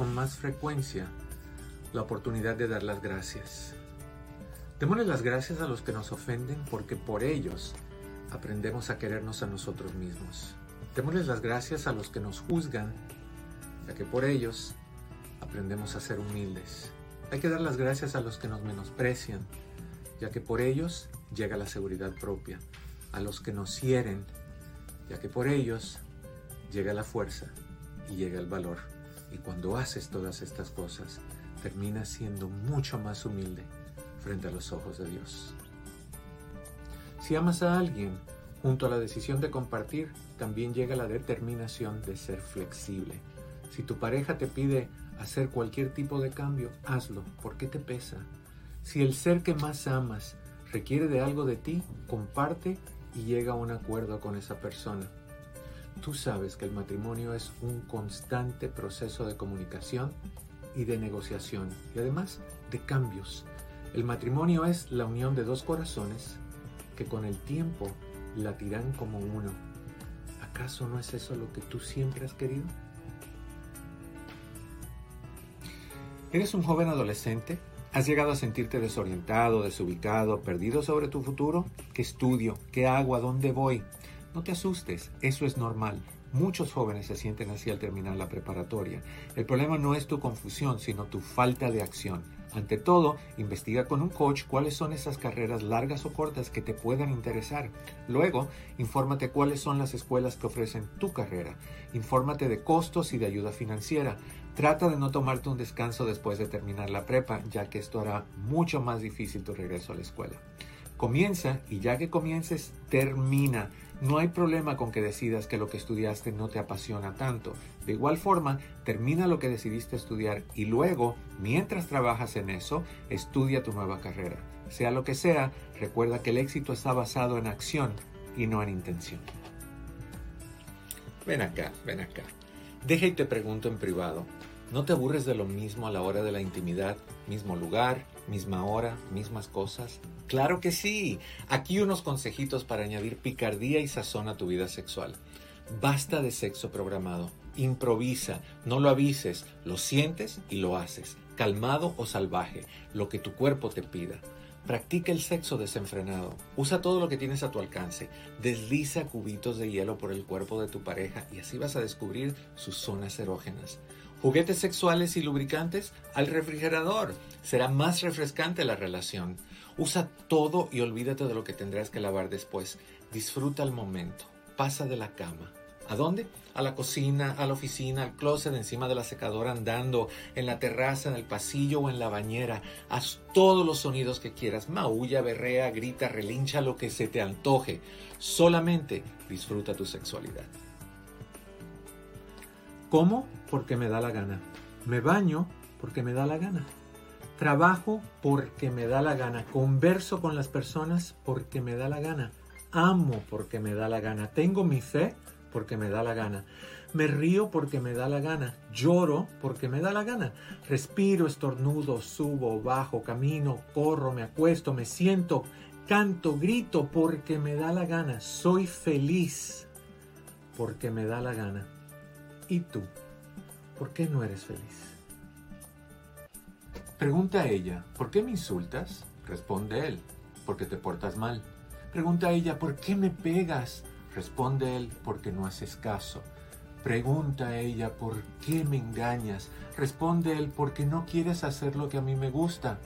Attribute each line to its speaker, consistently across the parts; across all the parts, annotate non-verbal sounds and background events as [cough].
Speaker 1: con más frecuencia la oportunidad de dar las gracias. Démosle las gracias a los que nos ofenden porque por ellos aprendemos a querernos a nosotros mismos. Démosles las gracias a los que nos juzgan, ya que por ellos aprendemos a ser humildes. Hay que dar las gracias a los que nos menosprecian, ya que por ellos llega la seguridad propia. A los que nos hieren, ya que por ellos llega la fuerza y llega el valor. Y cuando haces todas estas cosas, terminas siendo mucho más humilde frente a los ojos de Dios. Si amas a alguien, junto a la decisión de compartir, también llega la determinación de ser flexible. Si tu pareja te pide hacer cualquier tipo de cambio, hazlo, porque te pesa. Si el ser que más amas requiere de algo de ti, comparte y llega a un acuerdo con esa persona. Tú sabes que el matrimonio es un constante proceso de comunicación y de negociación y además de cambios. El matrimonio es la unión de dos corazones que con el tiempo latirán como uno. ¿Acaso no es eso lo que tú siempre has querido? ¿Eres un joven adolescente? ¿Has llegado a sentirte desorientado, desubicado, perdido sobre tu futuro? ¿Qué estudio? ¿Qué hago? ¿A dónde voy? No te asustes, eso es normal. Muchos jóvenes se sienten así al terminar la preparatoria. El problema no es tu confusión, sino tu falta de acción. Ante todo, investiga con un coach cuáles son esas carreras largas o cortas que te puedan interesar. Luego, infórmate cuáles son las escuelas que ofrecen tu carrera. Infórmate de costos y de ayuda financiera. Trata de no tomarte un descanso después de terminar la prepa, ya que esto hará mucho más difícil tu regreso a la escuela. Comienza y ya que comiences, termina. No hay problema con que decidas que lo que estudiaste no te apasiona tanto. De igual forma, termina lo que decidiste estudiar y luego, mientras trabajas en eso, estudia tu nueva carrera. Sea lo que sea, recuerda que el éxito está basado en acción y no en intención. Ven acá, ven acá. Deja y te pregunto en privado. ¿No te aburres de lo mismo a la hora de la intimidad? Mismo lugar, misma hora, mismas cosas. Claro que sí. Aquí unos consejitos para añadir picardía y sazón a tu vida sexual. Basta de sexo programado. Improvisa, no lo avises, lo sientes y lo haces. Calmado o salvaje, lo que tu cuerpo te pida. Practica el sexo desenfrenado. Usa todo lo que tienes a tu alcance. Desliza cubitos de hielo por el cuerpo de tu pareja y así vas a descubrir sus zonas erógenas. Juguetes sexuales y lubricantes al refrigerador. Será más refrescante la relación. Usa todo y olvídate de lo que tendrás que lavar después. Disfruta el momento. Pasa de la cama. ¿A dónde? A la cocina, a la oficina, al closet, encima de la secadora, andando, en la terraza, en el pasillo o en la bañera. Haz todos los sonidos que quieras. Maulla, berrea, grita, relincha, lo que se te antoje. Solamente disfruta tu sexualidad. ¿Cómo? Porque me da la gana. Me baño porque me da la gana. Trabajo porque me da la gana. Converso con las personas porque me da la gana. Amo porque me da la gana. Tengo mi fe porque me da la gana. Me río porque me da la gana. Lloro porque me da la gana. Respiro, estornudo, subo, bajo, camino, corro, me acuesto, me siento, canto, grito porque me da la gana. Soy feliz porque me da la gana. ¿Y tú? ¿Por qué no eres feliz? Pregunta a ella, ¿por qué me insultas? Responde él, porque te portas mal. Pregunta a ella, ¿por qué me pegas? Responde él, porque no haces caso. Pregunta a ella, ¿por qué me engañas? Responde él, porque no quieres hacer lo que a mí me gusta.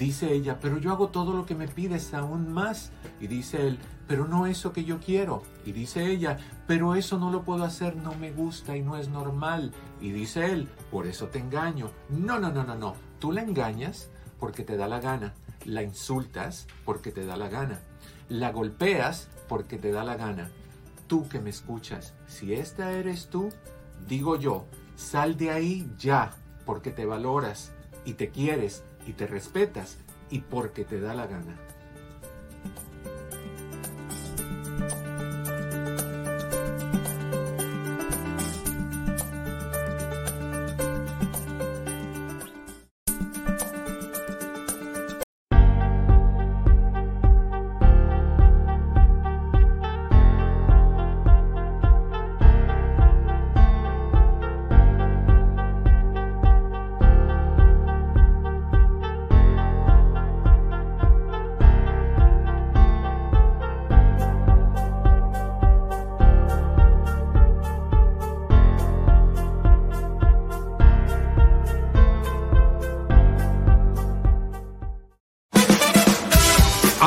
Speaker 1: Dice ella, pero yo hago todo lo que me pides aún más. Y dice él, pero no eso que yo quiero. Y dice ella, pero eso no lo puedo hacer, no me gusta y no es normal. Y dice él, por eso te engaño. No, no, no, no, no. Tú la engañas porque te da la gana. La insultas porque te da la gana. La golpeas porque te da la gana. Tú que me escuchas, si esta eres tú, digo yo, sal de ahí ya, porque te valoras y te quieres y te respetas y porque te da la gana.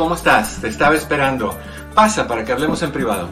Speaker 1: ¿Cómo estás? Te estaba esperando. Pasa para que hablemos en privado.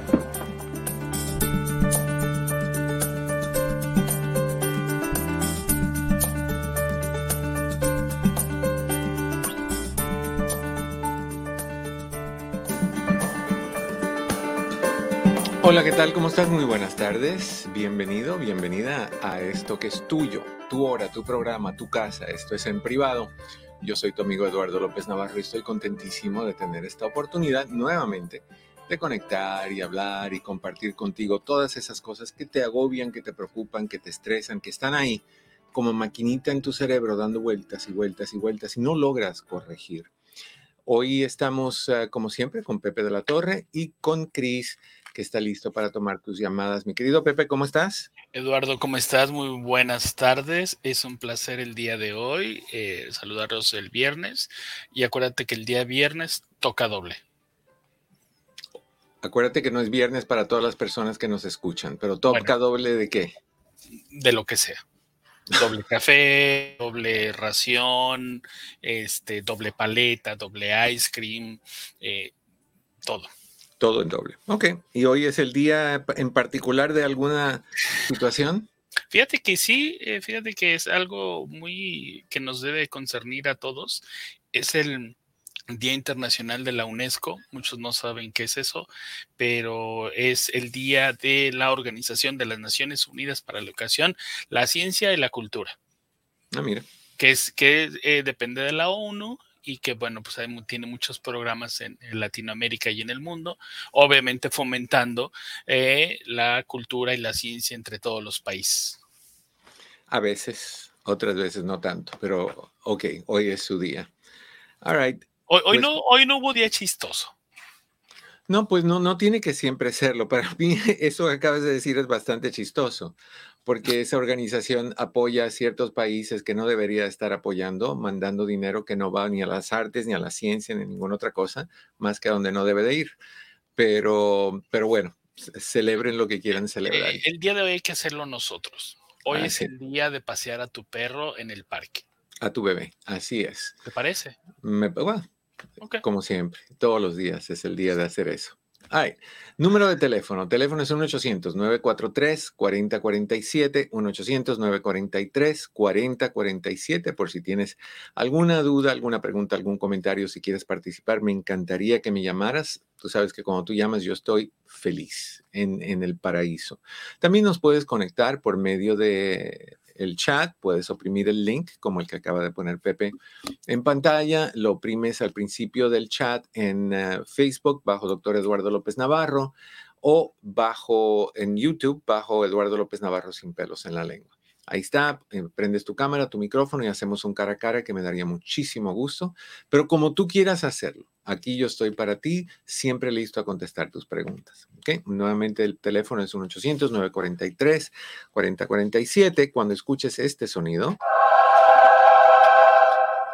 Speaker 1: Hola, ¿qué tal? ¿Cómo estás? Muy buenas tardes. Bienvenido, bienvenida a esto que es tuyo, tu hora, tu programa, tu casa. Esto es en privado. Yo soy tu amigo Eduardo López Navarro y estoy contentísimo de tener esta oportunidad nuevamente de conectar y hablar y compartir contigo todas esas cosas que te agobian, que te preocupan, que te estresan, que están ahí como maquinita en tu cerebro dando vueltas y vueltas y vueltas y no logras corregir. Hoy estamos, uh, como siempre, con Pepe de la Torre y con Cris, que está listo para tomar tus llamadas. Mi querido Pepe, ¿cómo estás?
Speaker 2: Eduardo, ¿cómo estás? Muy buenas tardes. Es un placer el día de hoy eh, saludaros el viernes y acuérdate que el día viernes toca doble.
Speaker 1: Acuérdate que no es viernes para todas las personas que nos escuchan, pero toca bueno, doble de qué?
Speaker 2: De lo que sea. Doble café, doble ración, este, doble paleta, doble ice cream, eh, todo.
Speaker 1: Todo en doble. Ok. ¿Y hoy es el día en particular de alguna situación?
Speaker 2: Fíjate que sí, eh, fíjate que es algo muy que nos debe concernir a todos. Es el Día Internacional de la UNESCO. Muchos no saben qué es eso, pero es el día de la Organización de las Naciones Unidas para la Educación, la Ciencia y la Cultura.
Speaker 1: Ah, mira.
Speaker 2: Que es que eh, depende de la ONU y que, bueno, pues hay, tiene muchos programas en, en, Latinoamérica y en el mundo, obviamente fomentando eh, la cultura y la ciencia entre todos los países.
Speaker 1: A veces, otras veces no tanto, pero ok, hoy es su día. All right.
Speaker 2: Hoy, hoy pues, no, hoy no hubo día chistoso.
Speaker 1: No, pues no, no tiene que siempre serlo. Para [laughs] mí, eso que acabas de decir es bastante chistoso porque esa organización apoya a ciertos países que no debería estar apoyando, mandando dinero que no va ni a las artes, ni a la ciencia, ni a ninguna otra cosa, más que a donde no debe de ir. Pero, pero bueno, celebren lo que quieran celebrar.
Speaker 2: Eh, el día de hoy hay que hacerlo nosotros. Hoy es el día de pasear a tu perro en el parque.
Speaker 1: A tu bebé, así es.
Speaker 2: ¿Te parece?
Speaker 1: Me, bueno, como siempre, todos los días es el día de hacer eso. Ay, número de teléfono. Teléfono es 1-800-943-4047, 1-800-943-4047, por si tienes alguna duda, alguna pregunta, algún comentario, si quieres participar, me encantaría que me llamaras. Tú sabes que cuando tú llamas yo estoy feliz en, en el paraíso. También nos puedes conectar por medio de el chat, puedes oprimir el link como el que acaba de poner Pepe en pantalla, lo oprimes al principio del chat en uh, Facebook bajo Doctor Eduardo López Navarro o bajo en YouTube bajo Eduardo López Navarro sin pelos en la lengua. Ahí está, eh, prendes tu cámara, tu micrófono y hacemos un cara a cara que me daría muchísimo gusto, pero como tú quieras hacerlo. Aquí yo estoy para ti, siempre listo a contestar tus preguntas. Nuevamente el teléfono es 1-800-943-4047. Cuando escuches este sonido,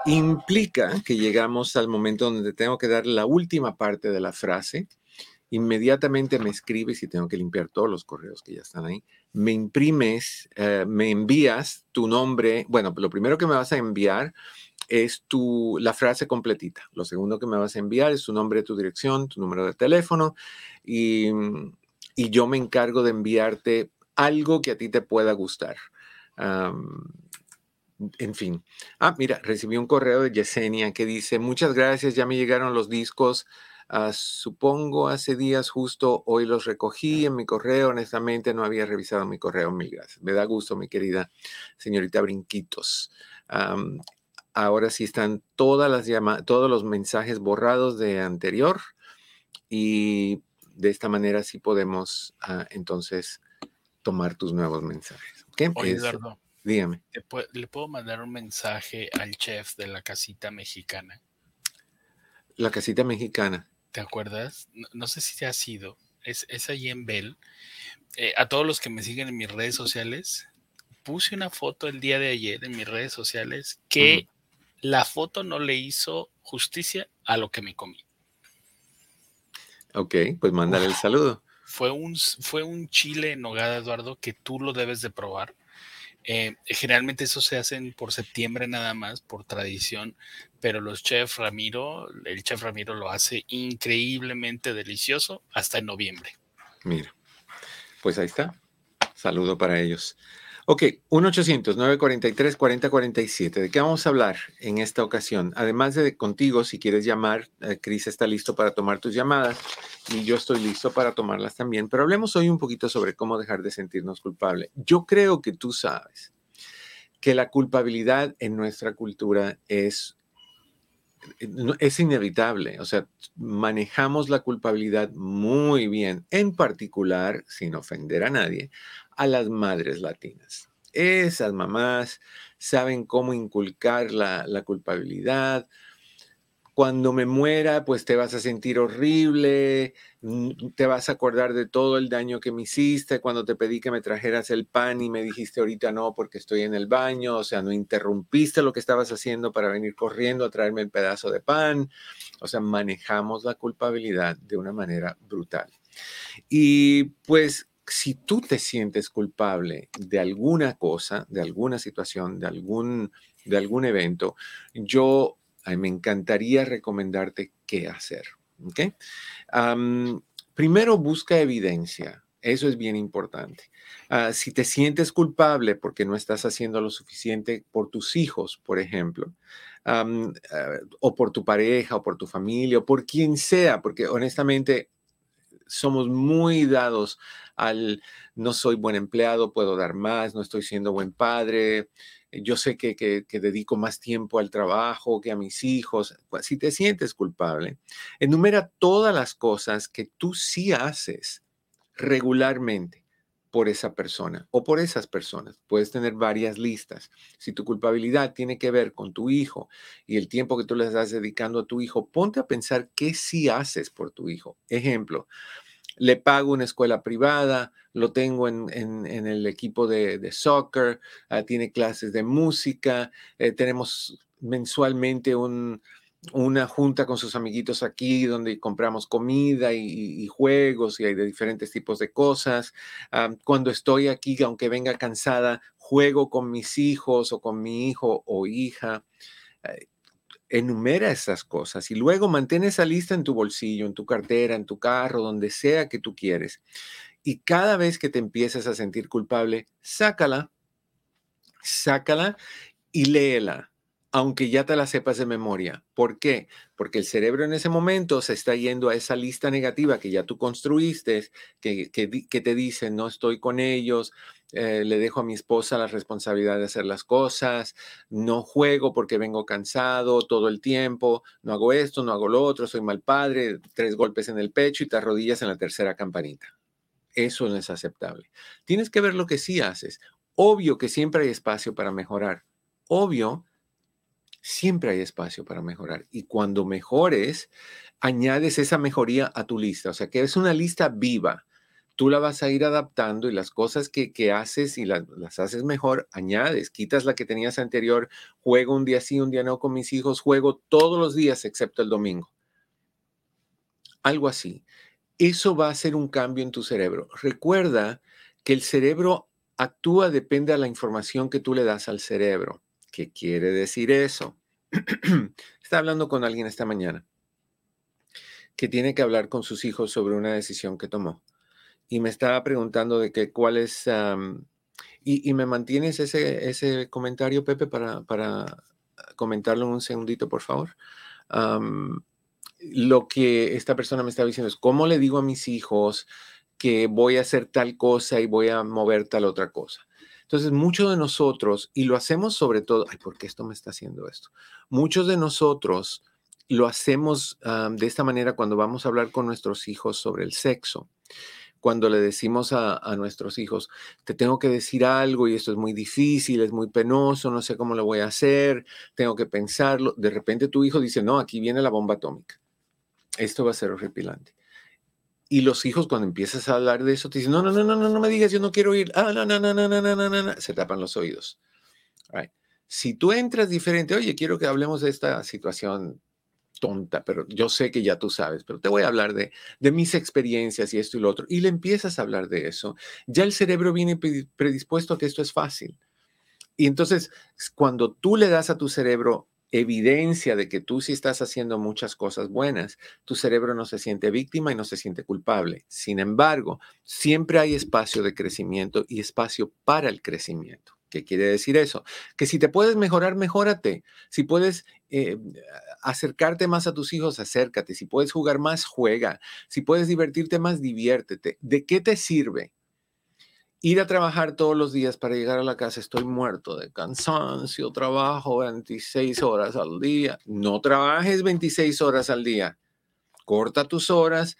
Speaker 1: implica que llegamos al momento donde tengo que dar la última parte de la frase inmediatamente me escribes y tengo que limpiar todos los correos que ya están ahí. Me imprimes, eh, me envías tu nombre. Bueno, lo primero que me vas a enviar es tu, la frase completita. Lo segundo que me vas a enviar es tu nombre, tu dirección, tu número de teléfono y, y yo me encargo de enviarte algo que a ti te pueda gustar. En fin. Ah, mira, recibí un correo de Yesenia que dice, muchas gracias, ya me llegaron los discos Uh, supongo hace días justo hoy los recogí en mi correo. Honestamente no había revisado mi correo. Mil gracias. Me da gusto, mi querida señorita Brinquitos. Ahora sí están todas las llamadas, todos los mensajes borrados de anterior y de esta manera sí podemos uh, entonces tomar tus nuevos mensajes. ¿Okay?
Speaker 2: Oye, Eduardo,
Speaker 1: dígame.
Speaker 2: ¿Le puedo mandar un mensaje al chef de la casita mexicana?
Speaker 1: La casita mexicana.
Speaker 2: ¿te acuerdas? No, sé si te ha sido, es, es allí en Bell. Eh, a todos los que me siguen en mis redes sociales, puse una foto el día de ayer en mis redes sociales que la foto no le hizo justicia a lo que me comí.
Speaker 1: Ok, pues mándale el saludo.
Speaker 2: Fue un, fue un chile en nogada, Eduardo, que tú lo debes de probar. Eh, generalmente eso se hacen por septiembre nada más, por tradición, pero los chef Ramiro, el chef Ramiro lo hace increíblemente delicioso hasta en noviembre.
Speaker 1: Mira, pues ahí está. Saludo para ellos. Ok, 1-800-943-4047. ¿De qué vamos a hablar en esta ocasión? Además de contigo, si quieres llamar, eh, Cris está listo para tomar tus llamadas y yo estoy listo para tomarlas también. Pero hablemos hoy un poquito sobre cómo dejar de sentirnos culpables. Yo creo que tú sabes que la culpabilidad en nuestra cultura es es inevitable, o sea, manejamos la culpabilidad muy bien, en particular, sin ofender a nadie, a las madres latinas. Esas mamás saben cómo inculcar la, culpabilidad. Cuando me muera, pues te vas a sentir horrible, te vas a acordar de todo el daño que me hiciste cuando te pedí que me trajeras el pan y me dijiste ahorita no porque estoy en el baño, o sea, no interrumpiste lo que estabas haciendo para venir corriendo a traerme el pedazo de pan. O sea, manejamos la culpabilidad de una manera brutal. Y pues si tú te sientes culpable de alguna cosa, de alguna situación, de algún, de algún evento, yo me encantaría recomendarte qué hacer. primero, busca evidencia. Eso es bien importante. Ah, si te sientes culpable porque no estás haciendo lo suficiente por tus hijos, por ejemplo, ah, o por tu pareja, o por tu familia, o por quien sea, porque honestamente somos muy dados al no soy buen empleado, puedo dar más, no estoy siendo buen padre, yo sé que, que, dedico más tiempo al trabajo que a mis hijos. Pues, si te sientes culpable, enumera todas las cosas que tú sí haces regularmente por esa persona o por esas personas. Puedes tener varias listas. Si tu culpabilidad tiene que ver con tu hijo y el tiempo que tú le estás dedicando a tu hijo, ponte a pensar qué sí haces por tu hijo. Ejemplo, le pago una escuela privada, lo tengo en, el equipo de, soccer, ah, tiene clases de música, eh, tenemos mensualmente una junta con sus amiguitos aquí donde compramos comida y, juegos y hay de diferentes tipos de cosas. Ah, cuando estoy aquí, aunque venga cansada, juego con mis hijos o con mi hijo o hija enumera esas cosas y luego mantén esa lista en tu bolsillo, en tu cartera, en tu carro, donde sea que tú quieres. Y cada vez que te empieces a sentir culpable, sácala, sácala y léela aunque ya te la sepas de memoria. ¿Por qué? Porque el cerebro en ese momento se está yendo a esa lista negativa que ya tú construiste, que, que, te dice, no estoy con ellos, eh, le dejo a mi esposa la responsabilidad de hacer las cosas, no juego porque vengo cansado todo el tiempo, no hago esto, no hago lo otro, soy mal padre, tres golpes en el pecho y te arrodillas en la tercera campanita. Eso no es aceptable. Tienes que ver lo que sí haces. Obvio que siempre hay espacio para mejorar. Obvio siempre hay espacio para mejorar. Y cuando mejores, añades esa mejoría a tu lista. O sea, que es una lista viva. Tú la vas a ir adaptando y las cosas que, haces y las haces mejor, añades, quitas la que tenías anterior, juego un día sí, un día no con mis hijos, juego todos los días excepto el domingo. Algo así. Eso va a hacer un cambio en tu cerebro. Recuerda que el cerebro actúa, depende de la información que tú le das al cerebro. ¿Qué quiere decir eso? [clears throat] Está hablando con alguien esta mañana que tiene que hablar con sus hijos sobre una decisión que tomó. Y me estaba preguntando de qué cuál es... y, me mantienes ese, ese comentario, Pepe, para, para comentarlo en un segundito, por favor. lo que esta persona me estaba diciendo es, ¿cómo le digo a mis hijos que voy a hacer tal cosa y voy a mover tal otra cosa? Entonces, muchos de nosotros, y lo hacemos sobre todo, ay, ¿por qué esto me está haciendo esto? Muchos de nosotros lo hacemos de esta manera cuando vamos a hablar con nuestros hijos sobre el sexo. Cuando le decimos a, a, nuestros hijos, te tengo que decir algo y esto es muy difícil, es muy penoso, no sé cómo lo voy a hacer, tengo que pensarlo. De repente tu hijo dice, no, aquí viene la bomba atómica. esto va a ser horripilante. Y los hijos cuando empiezas a hablar de eso te dicen, no, no, no, no, no, no me digas, yo no quiero ir. Ah, no, no, no, no, no, no, no, no, se tapan los oídos. Si tú entras diferente, oye, quiero que hablemos de esta situación tonta, pero yo sé que ya tú sabes, pero te voy a hablar de, de mis experiencias y esto y lo otro. Y le empiezas a hablar de eso. Ya el cerebro viene predispuesto a que esto es fácil. Y entonces, cuando tú le das a tu cerebro evidencia de que tú sí estás haciendo muchas cosas buenas, tu cerebro no se siente víctima y no se siente culpable. Sin embargo, siempre hay espacio de crecimiento y espacio para el crecimiento. ¿Qué quiere decir eso? Que si te puedes mejorar, mejórate. Si puedes eh, acercarte más a tus hijos, acércate. Si puedes jugar más, juega. Si puedes divertirte más, diviértete. ¿De qué te sirve? Ir a trabajar todos los días para llegar a la casa, estoy muerto de cansancio, trabajo 26 horas al día. No trabajes 26 horas al día. Corta tus horas,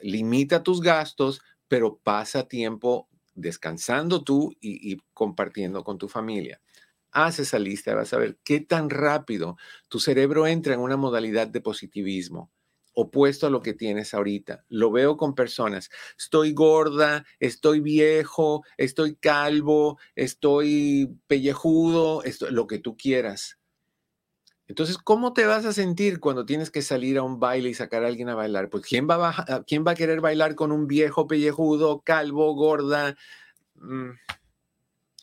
Speaker 1: limita tus gastos, pero pasa tiempo descansando tú y, compartiendo con tu familia. Haz esa lista, vas a ver qué tan rápido tu cerebro entra en una modalidad de positivismo opuesto a lo que tienes ahorita. Lo veo con personas. Estoy gorda, estoy viejo, estoy calvo, estoy pellejudo, lo que tú quieras. Entonces, ¿cómo te vas a sentir cuando tienes que salir a un baile y sacar a alguien a bailar? Pues, ¿quién va a, ¿quién va a querer bailar con un viejo pellejudo, calvo, gorda? Mm,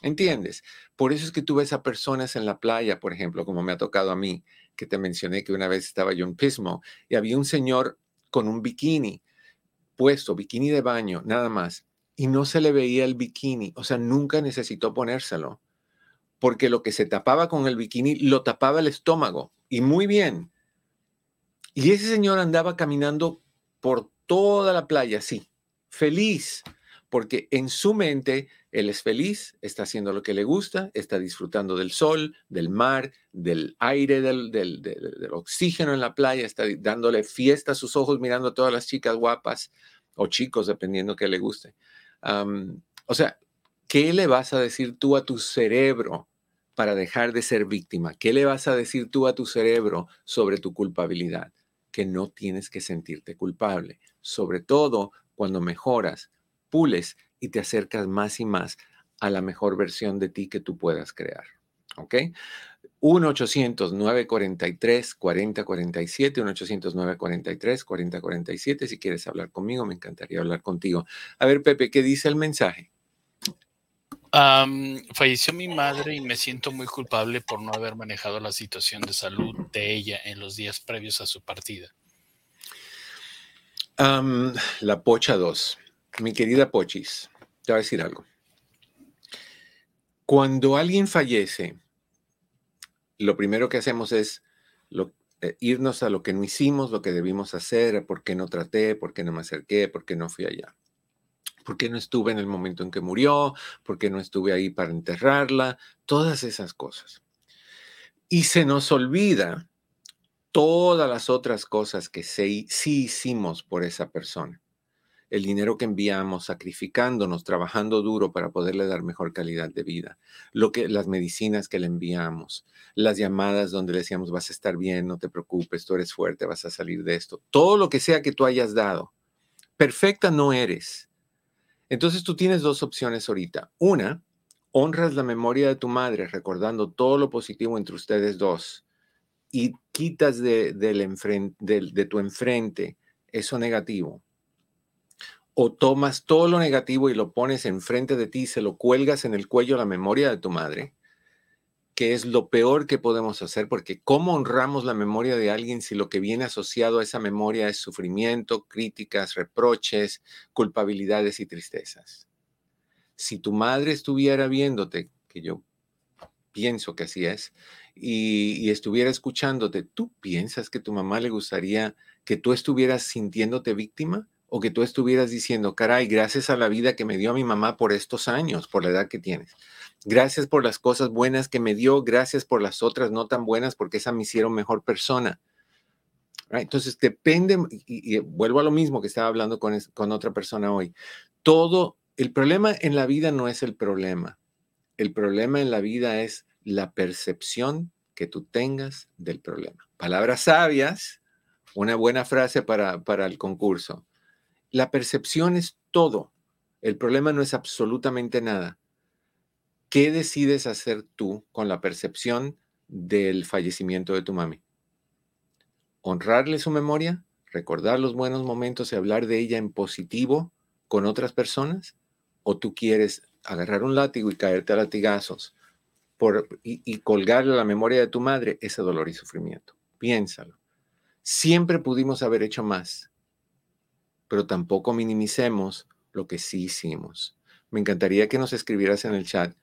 Speaker 1: ¿Entiendes? Por eso es que tú ves a personas en la playa, por ejemplo, como me ha tocado a mí, que te mencioné que una vez estaba yo en Pismo y había un señor con un bikini puesto, bikini de baño, nada más, y no se le veía el bikini, o sea, nunca necesitó ponérselo, porque lo que se tapaba con el bikini lo tapaba el estómago, y muy bien. Y ese señor andaba caminando por toda la playa, sí, feliz, porque en su mente él es feliz, está haciendo lo que le gusta, está disfrutando del sol, del mar, del aire, del, oxígeno en la playa, está dándole fiesta a sus ojos mirando a todas las chicas guapas o chicos, dependiendo que le guste. o sea, ¿qué le vas a decir tú a tu cerebro para dejar de ser víctima? ¿Qué le vas a decir tú a tu cerebro sobre tu culpabilidad? Que no tienes que sentirte culpable, sobre todo cuando mejoras pules y te acercas más y más a la mejor versión de ti que tú puedas crear. ¿Ok? 1-800-943-4047, 1-800-943-4047. Si quieres hablar conmigo, me encantaría hablar contigo. A ver, Pepe, ¿qué dice el mensaje?
Speaker 2: falleció mi madre y me siento muy culpable por no haber manejado la situación de salud de ella en los días previos a su partida.
Speaker 1: la Pocha 2 mi querida Pochis, te voy a decir algo. Cuando alguien fallece, lo primero que hacemos es eh, irnos a lo que no hicimos, lo que debimos hacer, por qué no traté, por qué no me acerqué, por qué no fui allá. ¿Por qué no estuve en el momento en que murió? ¿Por qué no estuve ahí para enterrarla? Todas esas cosas. Y se nos olvida todas las otras cosas que sí hicimos por esa persona el dinero que enviamos, sacrificándonos, trabajando duro para poderle dar mejor calidad de vida, lo que las medicinas que le enviamos, las llamadas donde le decíamos vas a estar bien, no te preocupes, tú eres fuerte, vas a salir de esto, todo lo que sea que tú hayas dado. Perfecta no eres. Entonces tú tienes dos opciones ahorita. Una, honras la memoria de tu madre recordando todo lo positivo entre ustedes dos y quitas de, de tu enfrente eso negativo o tomas todo lo negativo y lo pones enfrente de ti se lo cuelgas en el cuello a la memoria de tu madre, que es lo peor que podemos hacer, porque ¿cómo honramos la memoria de alguien si lo que viene asociado a esa memoria es sufrimiento, críticas, reproches, culpabilidades y tristezas? Si tu madre estuviera viéndote, que yo pienso que así es, y, y, estuviera escuchándote, ¿tú piensas que tu mamá le gustaría que tú estuvieras sintiéndote víctima? O que tú estuvieras diciendo, caray, gracias a la vida que me dio mi mamá por estos años, por la edad que tienes. Gracias por las cosas buenas que me dio, gracias por las otras no tan buenas, porque esa me hicieron mejor persona. Entonces, depende, y, vuelvo a lo mismo que estaba hablando con, con otra persona hoy. Todo, el problema en la vida no es el problema. El problema en la vida es la percepción que tú tengas del problema. Palabras sabias, Una buena frase para, para el concurso. La percepción es todo. El problema no es absolutamente nada. ¿Qué decides hacer tú con la percepción del fallecimiento de tu mami? ¿Honrarle su memoria? ¿Recordar los buenos momentos y hablar de ella en positivo con otras personas? ¿O tú quieres agarrar un látigo y caerte a latigazos por, y, y colgarle la memoria de tu madre ese dolor y sufrimiento? Piénsalo. Siempre pudimos haber hecho más, pero tampoco minimicemos lo que sí hicimos. Me encantaría que nos escribieras en el chat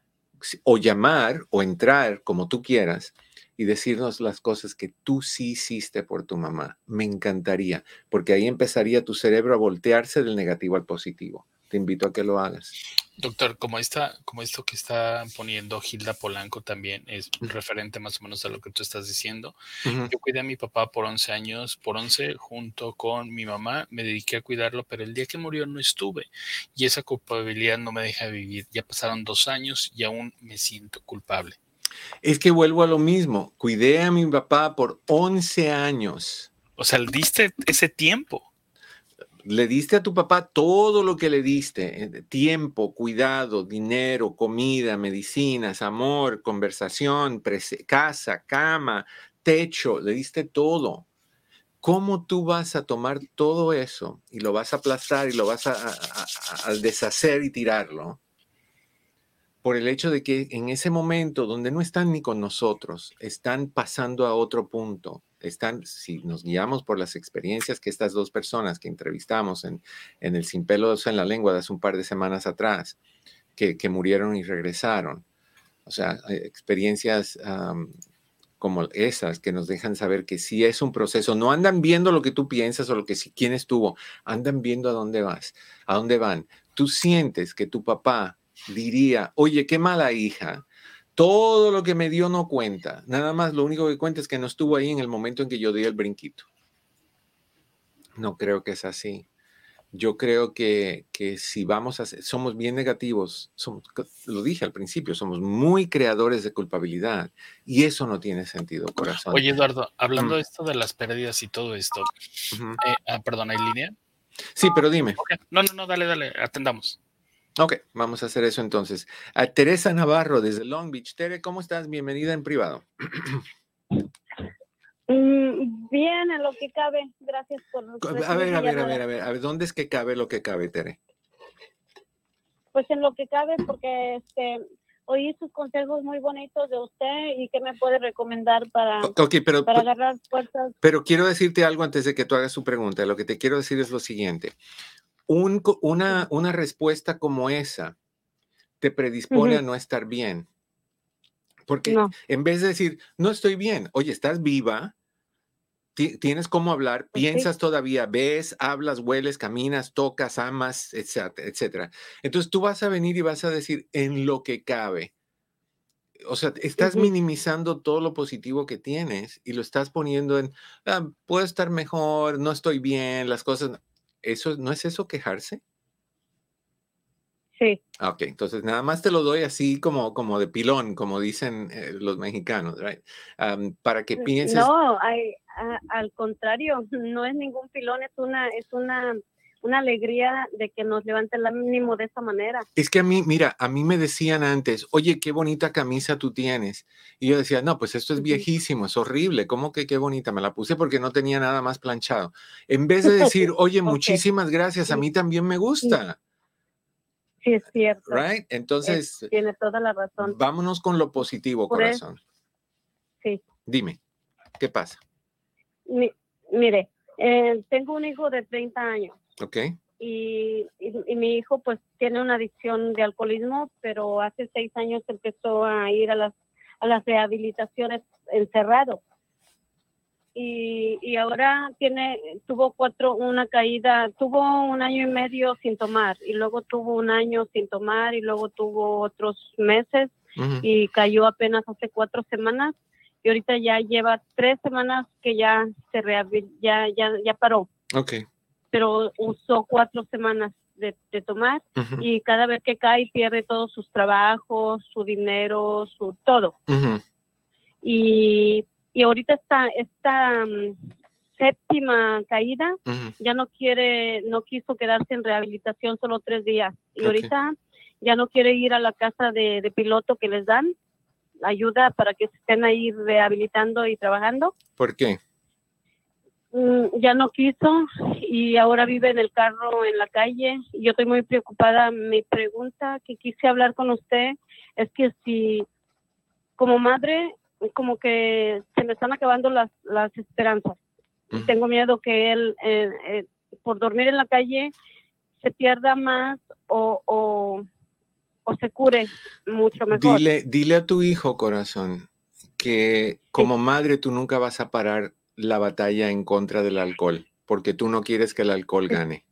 Speaker 1: o llamar o entrar como tú quieras y decirnos las cosas que tú sí hiciste por tu mamá. Me encantaría, porque ahí empezaría tu cerebro a voltearse del negativo al positivo. Te invito a que lo hagas.
Speaker 2: Doctor, como esta, como esto que está poniendo Gilda Polanco también es referente más o menos a lo que tú estás diciendo. Yo cuidé a mi papá por 11 años, por 11 junto con mi mamá, me dediqué a cuidarlo, pero el día que murió no estuve y esa culpabilidad no me deja vivir. Ya pasaron dos años y aún me siento culpable.
Speaker 1: Es que vuelvo a lo mismo, cuidé a mi papá por 11 años.
Speaker 2: O sea, diste ese tiempo
Speaker 1: le diste a tu papá todo lo que le diste, eh, tiempo, cuidado, dinero, comida, medicinas, amor, conversación, casa, cama, techo, le diste todo. ¿Cómo tú vas a tomar todo eso y lo vas a aplastar y lo vas a, a deshacer y tirarlo? Por el hecho de que en ese momento donde no están ni con nosotros, están pasando a otro punto, están, si nos guiamos por las experiencias que estas dos personas que entrevistamos en, en el Sin Pelos en la Lengua de hace un par de semanas atrás, que, murieron y regresaron, o sea, experiencias como esas que nos dejan saber que si es un proceso, no andan viendo lo que tú piensas o lo que si quién estuvo, andan viendo a dónde vas, a dónde van. Tú sientes que tu papá diría, oye, qué mala hija, todo lo que me dio no cuenta. Nada más lo único que cuenta es que no estuvo ahí en el momento en que yo di el brinquito. No creo que es así. Yo creo que, que si vamos a somos bien negativos, somos, lo dije al principio, somos muy creadores de culpabilidad y eso no tiene sentido, corazón.
Speaker 2: Oye, Eduardo, hablando de esto de las pérdidas y todo esto, eh, ah, perdón, ¿hay línea?
Speaker 1: Sí, pero dime.
Speaker 2: No, no, no, dale, dale, atendamos.
Speaker 1: Ok, vamos a hacer eso entonces. A Teresa Navarro desde Long Beach. Tere, ¿cómo estás? Bienvenida en privado.
Speaker 3: Mm, bien, en lo que cabe. Gracias por.
Speaker 1: A ver, a ver, a ver, a ver, a ver, ¿dónde es que cabe lo que cabe, Tere?
Speaker 3: Pues en lo que cabe, porque este, oí sus consejos muy bonitos de usted y qué me puede recomendar para,
Speaker 1: pero,
Speaker 3: para agarrar fuerzas.
Speaker 1: Pero quiero decirte algo antes de que tú hagas su pregunta. Lo que te quiero decir es lo siguiente una, una respuesta como esa te predispone a no estar bien. Porque en vez de decir, no estoy bien, oye, estás viva, tienes cómo hablar, piensas todavía, ves, hablas, hueles, caminas, tocas, amas, etcétera, etcétera. Entonces tú vas a venir y vas a decir en lo que cabe. O sea, estás minimizando todo lo positivo que tienes y lo estás poniendo en, ah, puedo estar mejor, no estoy bien, las cosas. ¿Eso no es eso quejarse?
Speaker 3: Sí.
Speaker 1: Ah, ok, entonces nada más te lo doy así como, como de pilón, como dicen eh, los mexicanos, right? para que pienses.
Speaker 3: No, al contrario, no es ningún pilón, es una, es una una alegría de que nos levante el ánimo de esa manera.
Speaker 1: Es que a mí, mira, a mí me decían antes, oye, qué bonita camisa tú tienes. Y yo decía, no, pues esto es viejísimo, es horrible. ¿Cómo que qué bonita? Me la puse porque no tenía nada más planchado. En vez de decir, [laughs] oye, muchísimas gracias, a mí también me gusta.
Speaker 3: Sí, es cierto.
Speaker 1: Right? Entonces,
Speaker 3: tiene toda la razón.
Speaker 1: Vámonos con lo positivo, corazón.
Speaker 3: sí.
Speaker 1: Dime, ¿qué pasa?
Speaker 3: mire, eh, tengo un hijo de 30 años.
Speaker 1: Ok.
Speaker 3: Y, y, mi hijo pues tiene una adicción de alcoholismo, pero hace seis años empezó a ir a las, a las rehabilitaciones encerrado. Y, y ahora tiene, tuvo cuatro, una caída, tuvo un año y medio sin tomar, y luego tuvo un año sin tomar, y luego tuvo otros meses, y cayó apenas hace cuatro semanas, y ahorita ya lleva tres semanas que ya se ya, ya, ya paró.
Speaker 1: Okay
Speaker 3: pero usó cuatro semanas de, tomar y cada vez que cae pierde todos sus trabajos, su dinero, su todo. y, y ahorita está, está, mm, séptima caída, ya no quiere, no quiso quedarse en rehabilitación solo tres días. Y ahorita ya no quiere ir a la casa de, de piloto que les dan, ayuda para que se estén ahí rehabilitando y trabajando.
Speaker 1: ¿Por qué?
Speaker 3: Mm, ya no quiso y ahora vive en el carro en la calle. Yo estoy muy preocupada. Mi pregunta que quise hablar con usted es que si como madre como que se me están acabando las, las esperanzas.
Speaker 1: Ujú.
Speaker 3: Tengo miedo que él eh, eh, por dormir en la calle se pierda más o, o, o se cure mucho mejor.
Speaker 1: Dile, dile a tu hijo, corazón, que como madre tú nunca vas a parar la batalla en contra del alcohol, porque tú no quieres que el alcohol
Speaker 3: Sí.
Speaker 1: gane.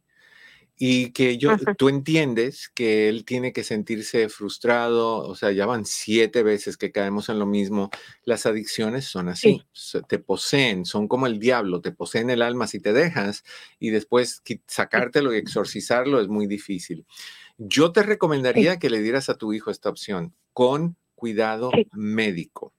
Speaker 1: Y que yo,
Speaker 3: Ajá.
Speaker 1: tú entiendes que él tiene que sentirse frustrado, o sea, ya van siete veces que caemos en lo mismo. Las adicciones son así, se- te poseen, son como el diablo, te poseen el alma si te dejas y después sacártelo y exorcizarlo es muy difícil. Yo te recomendaría que le dieras a tu hijo esta opción con cuidado
Speaker 3: Sí.
Speaker 1: médico.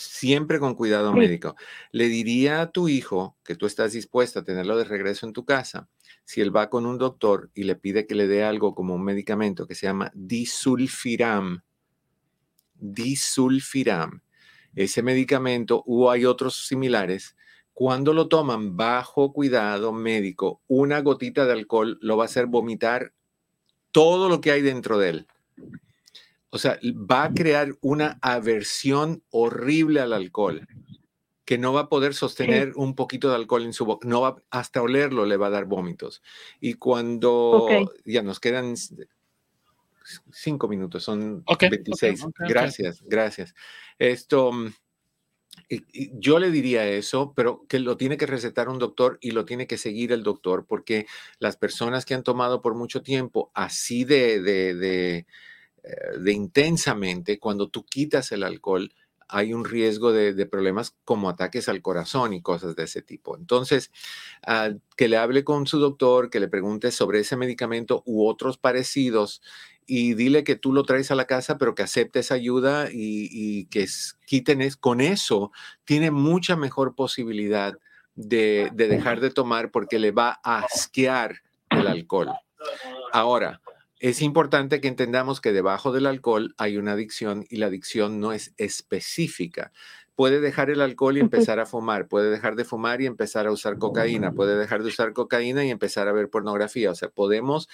Speaker 1: Siempre con cuidado
Speaker 3: Sí.
Speaker 1: médico. Le diría a tu hijo que tú estás dispuesta a tenerlo de regreso en tu casa si él va con un doctor y le pide que le dé algo como un medicamento que se llama disulfiram. Disulfiram. Ese medicamento, o hay otros similares, cuando lo toman bajo cuidado médico, una gotita de alcohol lo va a hacer vomitar todo lo que hay dentro de él. O sea, va a crear una aversión horrible al alcohol, que no va a poder sostener un poquito de alcohol en su boca, no va hasta olerlo le va a dar vómitos. Y cuando ya nos quedan cinco minutos, son
Speaker 2: Ok, ok,
Speaker 1: 26.
Speaker 2: ok, ok.
Speaker 1: Gracias, gracias. Esto, mm, yo le diría eso, pero que lo tiene que recetar un doctor y lo tiene que seguir el doctor, porque las personas que han tomado por mucho tiempo así de, de, de, de intensamente, cuando tú quitas el alcohol, hay un riesgo de, de problemas como ataques al corazón y cosas de ese tipo. Entonces, ah, que le hable con su doctor, que le pregunte sobre ese medicamento u otros parecidos y dile que tú lo traes a la casa, pero que aceptes ayuda y, y que quiten es, con eso, tiene mucha mejor posibilidad de, de dejar de tomar porque le va a asquear el alcohol. Ahora, es importante que entendamos que debajo del alcohol hay una adicción y la adicción no es específica. Puede dejar el alcohol y empezar a fumar, puede dejar de fumar y empezar a usar cocaína, puede dejar de usar cocaína y empezar a ver pornografía. O sea, podemos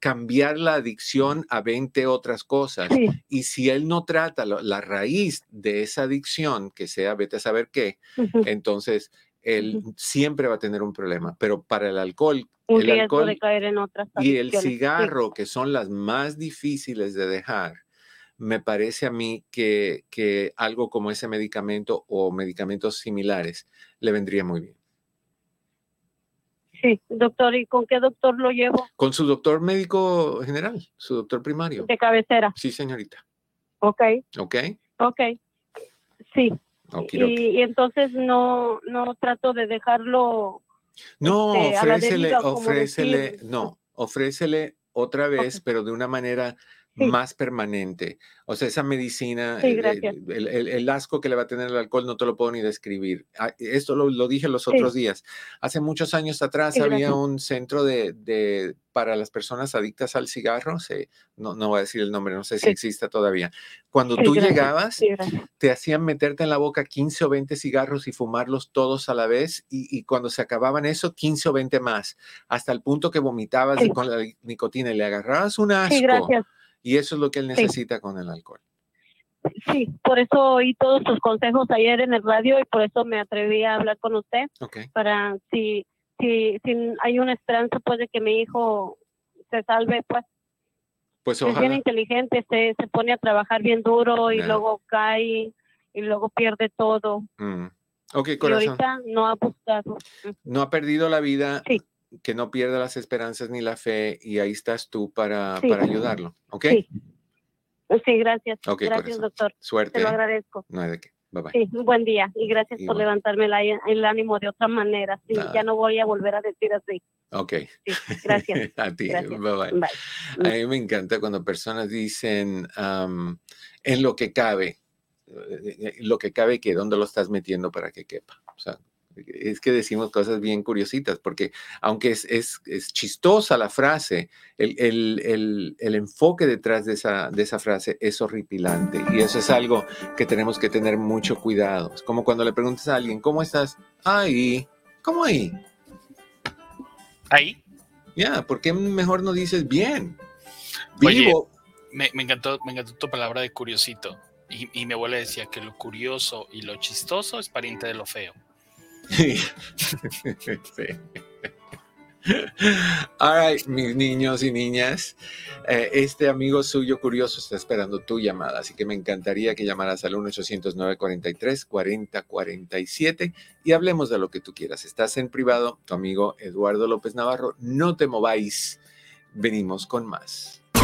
Speaker 1: cambiar la adicción a 20 otras cosas.
Speaker 3: Sí,
Speaker 1: Y si él no trata la raíz de esa adicción, que sea, vete a saber qué, entonces él siempre va a tener un problema. Pero para el alcohol,
Speaker 3: un
Speaker 1: el
Speaker 3: riesgo
Speaker 1: alcohol
Speaker 3: de caer en otras
Speaker 1: y el cigarro, que son las más difíciles de dejar, me parece a mí que, que algo como ese medicamento o medicamentos similares le vendría muy bien.
Speaker 3: Sí, doctor, ¿y con qué doctor lo llevo?
Speaker 1: Con su doctor médico general, su doctor primario.
Speaker 3: De cabecera.
Speaker 1: Sí, señorita.
Speaker 3: Ok,
Speaker 1: ¿Ok?
Speaker 3: ok. Sí. Y, y entonces no, no trato de dejarlo.
Speaker 1: No,
Speaker 3: este,
Speaker 1: ofrécele,
Speaker 3: deriva,
Speaker 1: ofrécele, no, ofrécele otra vez, pero de una manera
Speaker 3: Sí.
Speaker 1: más permanente. O sea, esa medicina,
Speaker 3: Sí,
Speaker 1: el, el- el asco que le va a tener el alcohol no te lo puedo ni describir. Ah, Esto lo, lo dije los
Speaker 3: Sí.
Speaker 1: otros días. Hace muchos años atrás había un centro de, de- para las personas adictas al cigarro. se- no, no voy a decir el nombre, no sé si exista todavía. Cuando tú
Speaker 3: gracias.
Speaker 1: llegabas, te hacían meterte en la boca 15 o 20 cigarros y fumarlos todos a la vez y, y cuando se acababan eso, 15 o 20 más, hasta el punto que vomitabas con la nicotina y le agarrabas un asco.
Speaker 3: Sí, gracias.
Speaker 1: Y eso es lo que él
Speaker 3: Sí.
Speaker 1: necesita con el alcohol.
Speaker 3: Sí, por eso oí todos tus consejos ayer en el radio y por eso me atreví a hablar con usted
Speaker 1: Ok.
Speaker 3: para si, si, si hay una esperanza pues de que mi hijo se salve pues
Speaker 1: Pues
Speaker 3: es bien
Speaker 1: ojalá.
Speaker 3: inteligente se, se pone a trabajar bien duro y luego cae y luego pierde todo
Speaker 1: Mm. Ok,
Speaker 3: y
Speaker 1: corazón.
Speaker 3: ahorita no ha buscado
Speaker 1: No ha perdido la vida,
Speaker 3: Sí.
Speaker 1: Que no pierda las esperanzas ni la fe y ahí estás tú para,
Speaker 3: Sí.
Speaker 1: para ayudarlo. ¿Ok?
Speaker 3: Sí. sí gracias
Speaker 1: Ok,
Speaker 3: gracias doctor
Speaker 1: Suerte.
Speaker 3: te lo
Speaker 1: ¿eh?
Speaker 3: agradezco
Speaker 1: No hay de qué. Bye bye.
Speaker 3: sí buen día y gracias
Speaker 1: Igual.
Speaker 3: por levantarme la- el ánimo de otra manera sí, ya no voy a volver a decir así
Speaker 1: Ok.
Speaker 3: sí, gracias [laughs]
Speaker 1: a ti.
Speaker 3: Gracias.
Speaker 1: Bye bye.
Speaker 3: Bye.
Speaker 1: A mí me encanta cuando personas dicen am, en lo que cabe, eh, eh, lo que cabe que dónde lo estás metiendo para que quepa. O sea, Es que decimos cosas bien curiositas, porque aunque es, es, es chistosa la frase, el, el, el, el, enfoque detrás de esa, de esa frase es horripilante. Y eso es algo que tenemos que tener mucho cuidado. Es como cuando le preguntas a alguien, ¿cómo estás? Ahí. ¿Cómo ahí?
Speaker 2: Ahí.
Speaker 1: Ya, ¿por qué mejor no dices bien?
Speaker 2: Vivo. me, me, encantó, me encantó tu palabra de curiosito. Y, y, mi abuela decía que lo curioso y lo chistoso es pariente de lo feo. [laughs]
Speaker 1: sí. All right, mis niños y niñas, eh, este amigo suyo curioso está esperando tu llamada, así que me encantaría que llamaras al 1-800-943-4047 y hablemos de lo que tú quieras. Estás en privado, tu amigo Eduardo López Navarro, no te mováis, venimos con más.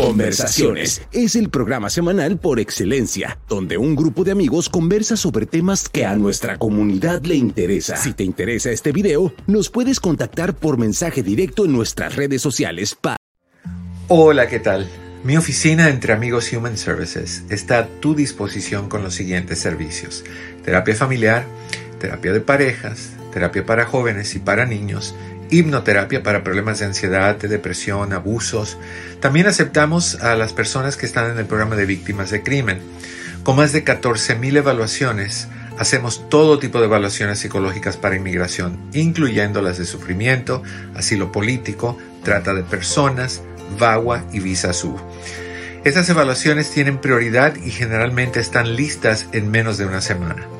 Speaker 4: Conversaciones es el programa semanal por excelencia, donde un grupo de amigos conversa sobre temas que a nuestra comunidad le interesa. Si te interesa este video, nos puedes contactar por mensaje directo en nuestras redes sociales. Pa
Speaker 5: Hola, ¿qué tal? Mi oficina entre amigos Human Services está a tu disposición con los siguientes servicios. Terapia familiar, terapia de parejas, terapia para jóvenes y para niños, hipnoterapia para problemas de ansiedad, de depresión, abusos. También aceptamos a las personas que están en el programa de víctimas de crimen. Con más de 14.000 evaluaciones, hacemos todo tipo de evaluaciones psicológicas para inmigración, incluyendo las de sufrimiento, asilo político, trata de personas, VAWA y Visa Sur. Estas evaluaciones tienen prioridad y generalmente están listas en menos de una semana.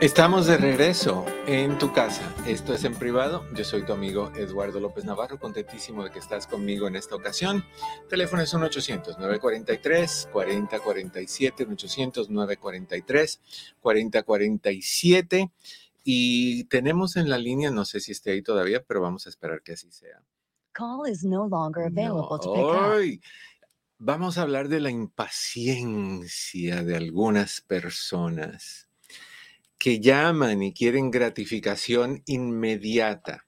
Speaker 5: Estamos de regreso en tu casa. Esto es en privado. Yo soy tu amigo Eduardo López Navarro, contentísimo de que estás conmigo en esta ocasión. Teléfono es 1-800-943-4047, 1-800-943-4047. Y tenemos en la línea, no sé si esté ahí todavía, pero vamos a esperar que así sea.
Speaker 6: Call is no longer available
Speaker 1: No,
Speaker 6: to pick up.
Speaker 1: hoy vamos a hablar de la impaciencia de algunas personas que llaman y quieren gratificación inmediata,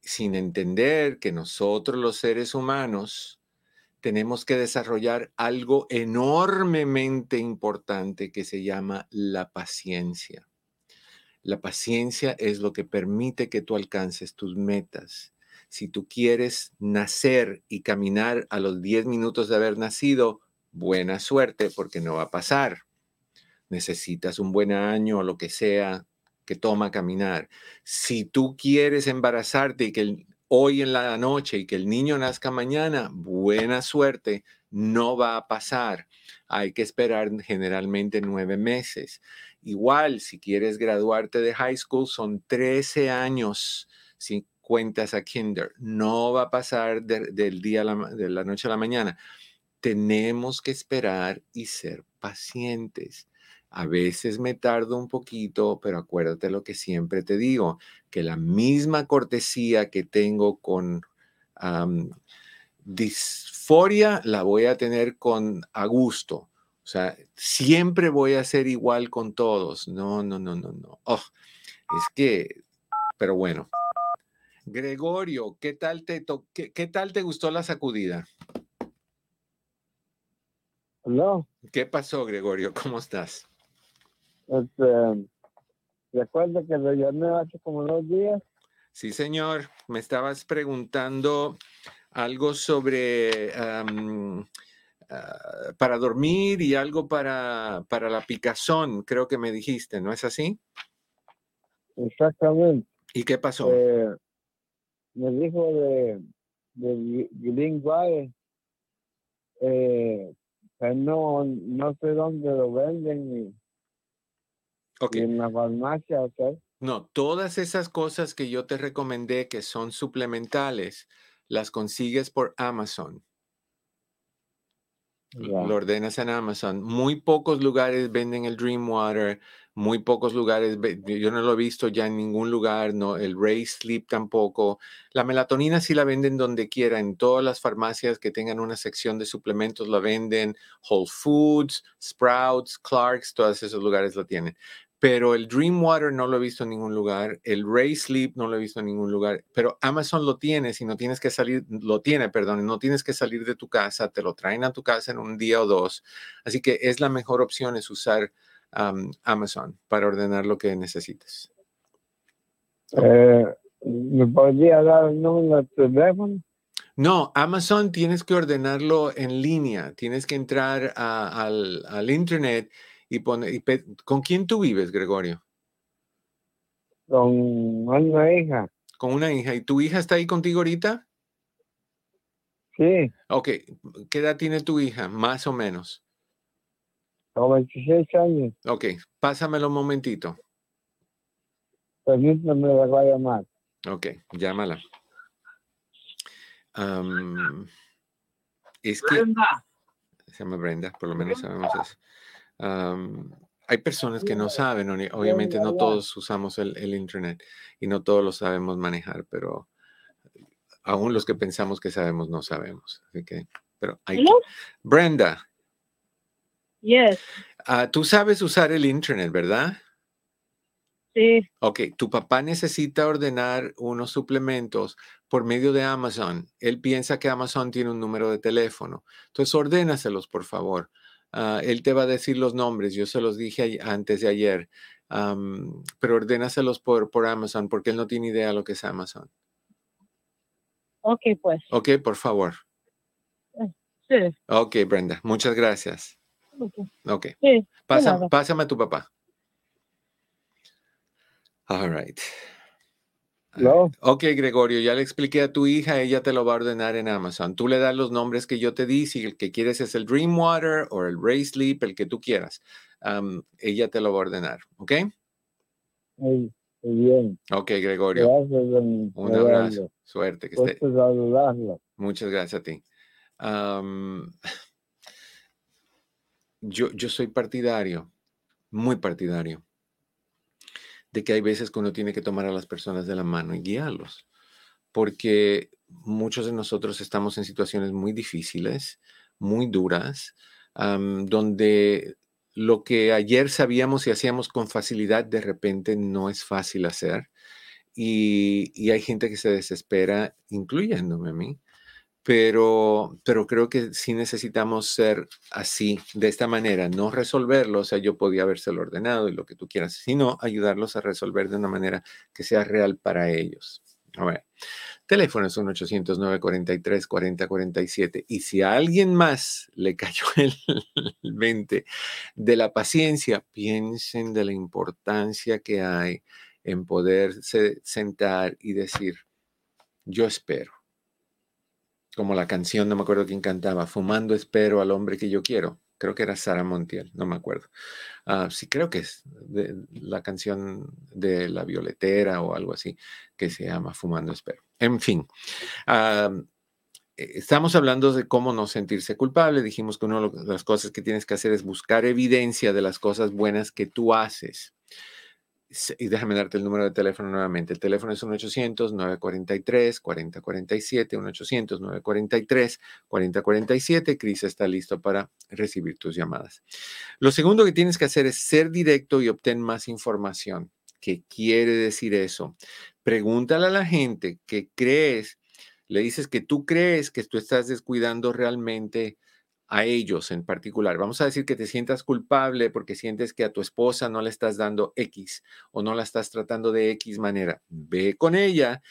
Speaker 1: sin entender que nosotros los seres humanos tenemos que desarrollar algo enormemente importante que se llama la paciencia. La paciencia es lo que permite que tú alcances tus metas. Si tú quieres nacer y caminar a los 10 minutos de haber nacido, buena suerte porque no va a pasar necesitas un buen año o lo que sea que toma caminar. Si tú quieres embarazarte y que hoy en la noche y que el niño nazca mañana, buena suerte, no va a pasar. Hay que esperar generalmente nueve meses. Igual, si quieres graduarte de high school, son 13 años si cuentas a kinder. No va a pasar de- del día a de la noche a la mañana. Tenemos que esperar y ser pacientes. A veces me tardo un poquito, pero acuérdate lo que siempre te digo, que la misma cortesía que tengo con disforia la voy a tener con a gusto. O sea, siempre voy a ser igual con todos. No, no, no, no, no. Oh, es que, pero bueno. Gregorio, ¿qué tal te, to- qué, qué tal te gustó la sacudida?
Speaker 7: No,
Speaker 1: ¿Qué pasó, Gregorio? ¿Cómo estás?
Speaker 7: Este, recuerda que lo llamé hace como dos días.
Speaker 1: Sí, señor. Me estabas preguntando algo sobre ah, para dormir y algo para, para la picazón, creo que me dijiste, ¿no es así?
Speaker 7: Exactamente.
Speaker 1: ¿Y qué pasó?
Speaker 7: Eh, me dijo de, de Green eh, pues no, no sé dónde lo venden en la farmacia, ¿ok?
Speaker 1: No, todas esas cosas que yo te recomendé que son suplementales, las consigues por Amazon. Lo ordenas en Amazon. Muy pocos lugares venden el Dream Water, muy pocos lugares, yo no lo he visto ya en ningún lugar, no, el Ray Sleep tampoco. La melatonina sí la venden donde quiera, en todas las farmacias que tengan una sección de suplementos la venden, Whole Foods, Sprouts, Clarks, todos esos lugares lo tienen. Pero el Dream Water no lo he visto en ningún lugar, el Ray Sleep no lo he visto en ningún lugar, pero Amazon lo tiene, si no tienes que salir, lo tiene, perdón, no tienes que salir de tu casa, te lo traen a tu casa en un día o dos. Así que es la mejor opción es usar am, Amazon para ordenar lo que necesites.
Speaker 7: Eh, ¿Me podría dar el número de teléfono?
Speaker 1: No, Amazon tienes que ordenarlo en línea, tienes que entrar a- al, al internet y poner, y pe- ¿con quién tú vives, Gregorio?
Speaker 7: Con una hija.
Speaker 1: Con una hija. ¿Y tu hija está ahí contigo ahorita?
Speaker 7: Sí,
Speaker 1: Ok, ¿qué edad tiene tu hija? Más o menos.
Speaker 7: con 26 años.
Speaker 1: Ok, pásamelo un momentito.
Speaker 7: Permítame, la voy a llamar.
Speaker 1: Ok, llámala. Es que se llama Brenda, por lo menos sabemos eso. Hay personas que no saben, obvi- obviamente no todos usamos el, el internet y no todos lo sabemos manejar, pero aún los que pensamos que sabemos no sabemos. Así que, pero hay que-? Brenda,
Speaker 3: Yes,
Speaker 1: ah, tú sabes usar el internet, ¿verdad?
Speaker 3: sí,
Speaker 1: Ok, tu papá necesita ordenar unos suplementos por medio de Amazon. Él piensa que Amazon tiene un número de teléfono. Entonces, ordénaselos, por favor. Ah, él te va a decir los nombres. Yo se los dije antes de ayer. Pero ordénaselos por, por Amazon porque él no tiene idea de lo que es Amazon.
Speaker 3: ok, pues,
Speaker 1: Ok, por favor.
Speaker 3: sí,
Speaker 1: Ok, Brenda. Muchas gracias.
Speaker 3: ok,
Speaker 1: Ok.
Speaker 3: sí,
Speaker 1: pásame a tu papá. All right.
Speaker 7: ¿Aló?
Speaker 1: Ok, Gregorio, ya le expliqué a tu hija, ella te lo va a ordenar en Amazon. Tú le das los nombres que yo te di, si el que quieres es el Dream Water o el Ray Sleep, el que tú quieras. Ella te lo va a ordenar, ¿ok?
Speaker 7: Muy, muy bien.
Speaker 1: Ok, Gregorio,
Speaker 7: Gracias,
Speaker 1: un abrazo, suerte, que esté. Muchas gracias a ti. Yo, yo soy partidario, muy partidario, de que hay veces que uno tiene que tomar a las personas de la mano y guiarlos, porque muchos de nosotros estamos en situaciones muy difíciles, muy duras, donde lo que ayer sabíamos y hacíamos con facilidad, de repente no es fácil hacer. Y, y hay gente que se desespera, incluyéndome a mí, pero, pero creo que sí necesitamos ser así, de esta manera, no resolverlo, o sea, yo podía habérselo ordenado y lo que tú quieras, sino ayudarlos a resolver de una manera que sea real para ellos. A ver, teléfono es 1-800-943-4047 y si a alguien más le [laughs] cayó el 20 de la paciencia, piensen de la importancia que hay en poderse sentar y decir, yo espero como la canción, no me acuerdo quién cantaba, Fumando espero al hombre que yo quiero. Creo que era Sara Montiel, no me acuerdo. Ah, sí, creo que es la canción de La Violetera o algo así, que se llama Fumando espero. En fin, eh, estamos hablando de cómo no sentirse culpable. Dijimos que una de las cosas que tienes que hacer es buscar evidencia de las cosas buenas que tú haces. Y déjame darte el número de teléfono nuevamente. El teléfono es 1-800-943-4047, 1-800-943-4047. Cris está listo para recibir tus llamadas. Lo segundo que tienes que hacer es ser directo y obtener más información. ¿Qué quiere decir eso? Pregúntale a la gente que crees, le dices que tú crees que tú estás descuidando realmente a ellos en particular. Vamos a decir que te sientas culpable porque sientes que a tu esposa no le estás dando X o no la estás tratando de X manera. Ve con ella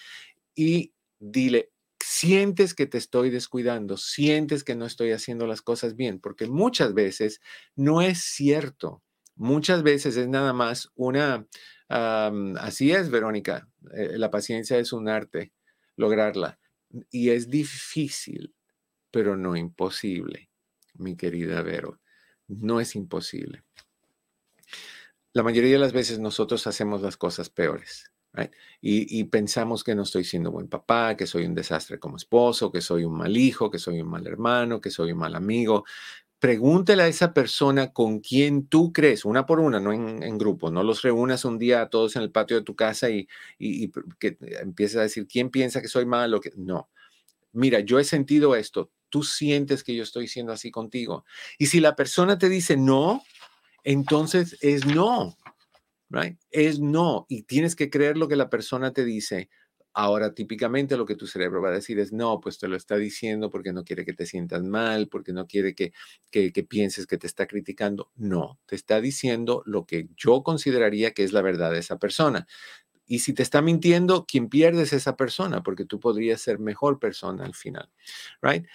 Speaker 1: y dile, sientes que te estoy descuidando, sientes que no estoy haciendo las cosas bien, porque muchas veces no es cierto. Muchas veces es nada más una, así es, Verónica, eh, la paciencia es un arte, lograrla. Y es difícil, pero no imposible. Mi querida Vero. No es imposible. La mayoría de las veces nosotros hacemos las cosas peores. Y, y, pensamos que no estoy siendo buen papá, que soy un desastre como esposo, que soy un mal hijo, que soy un mal hermano, que soy un mal amigo. Pregúntele a esa persona con quien tú crees, una por una, no en, grupo, no los reúnas un día a todos en el patio de tu casa y, y, que empieces a decir, ¿quién piensa que soy malo? Que... No. Mira, yo he sentido esto, tú sientes que yo estoy siendo así contigo. Y si la persona te dice no, entonces es no. Es no. Y tienes que creer lo que la persona te dice. Ahora, típicamente lo que tu cerebro va a decir es, no, pues te lo está diciendo porque no quiere que te sientas mal, porque no quiere que, que, pienses que te está criticando. No, te está diciendo lo que yo consideraría que es la verdad de esa persona. Y si te está mintiendo, quien pierde es esa persona, porque tú podrías ser mejor persona al final. Right?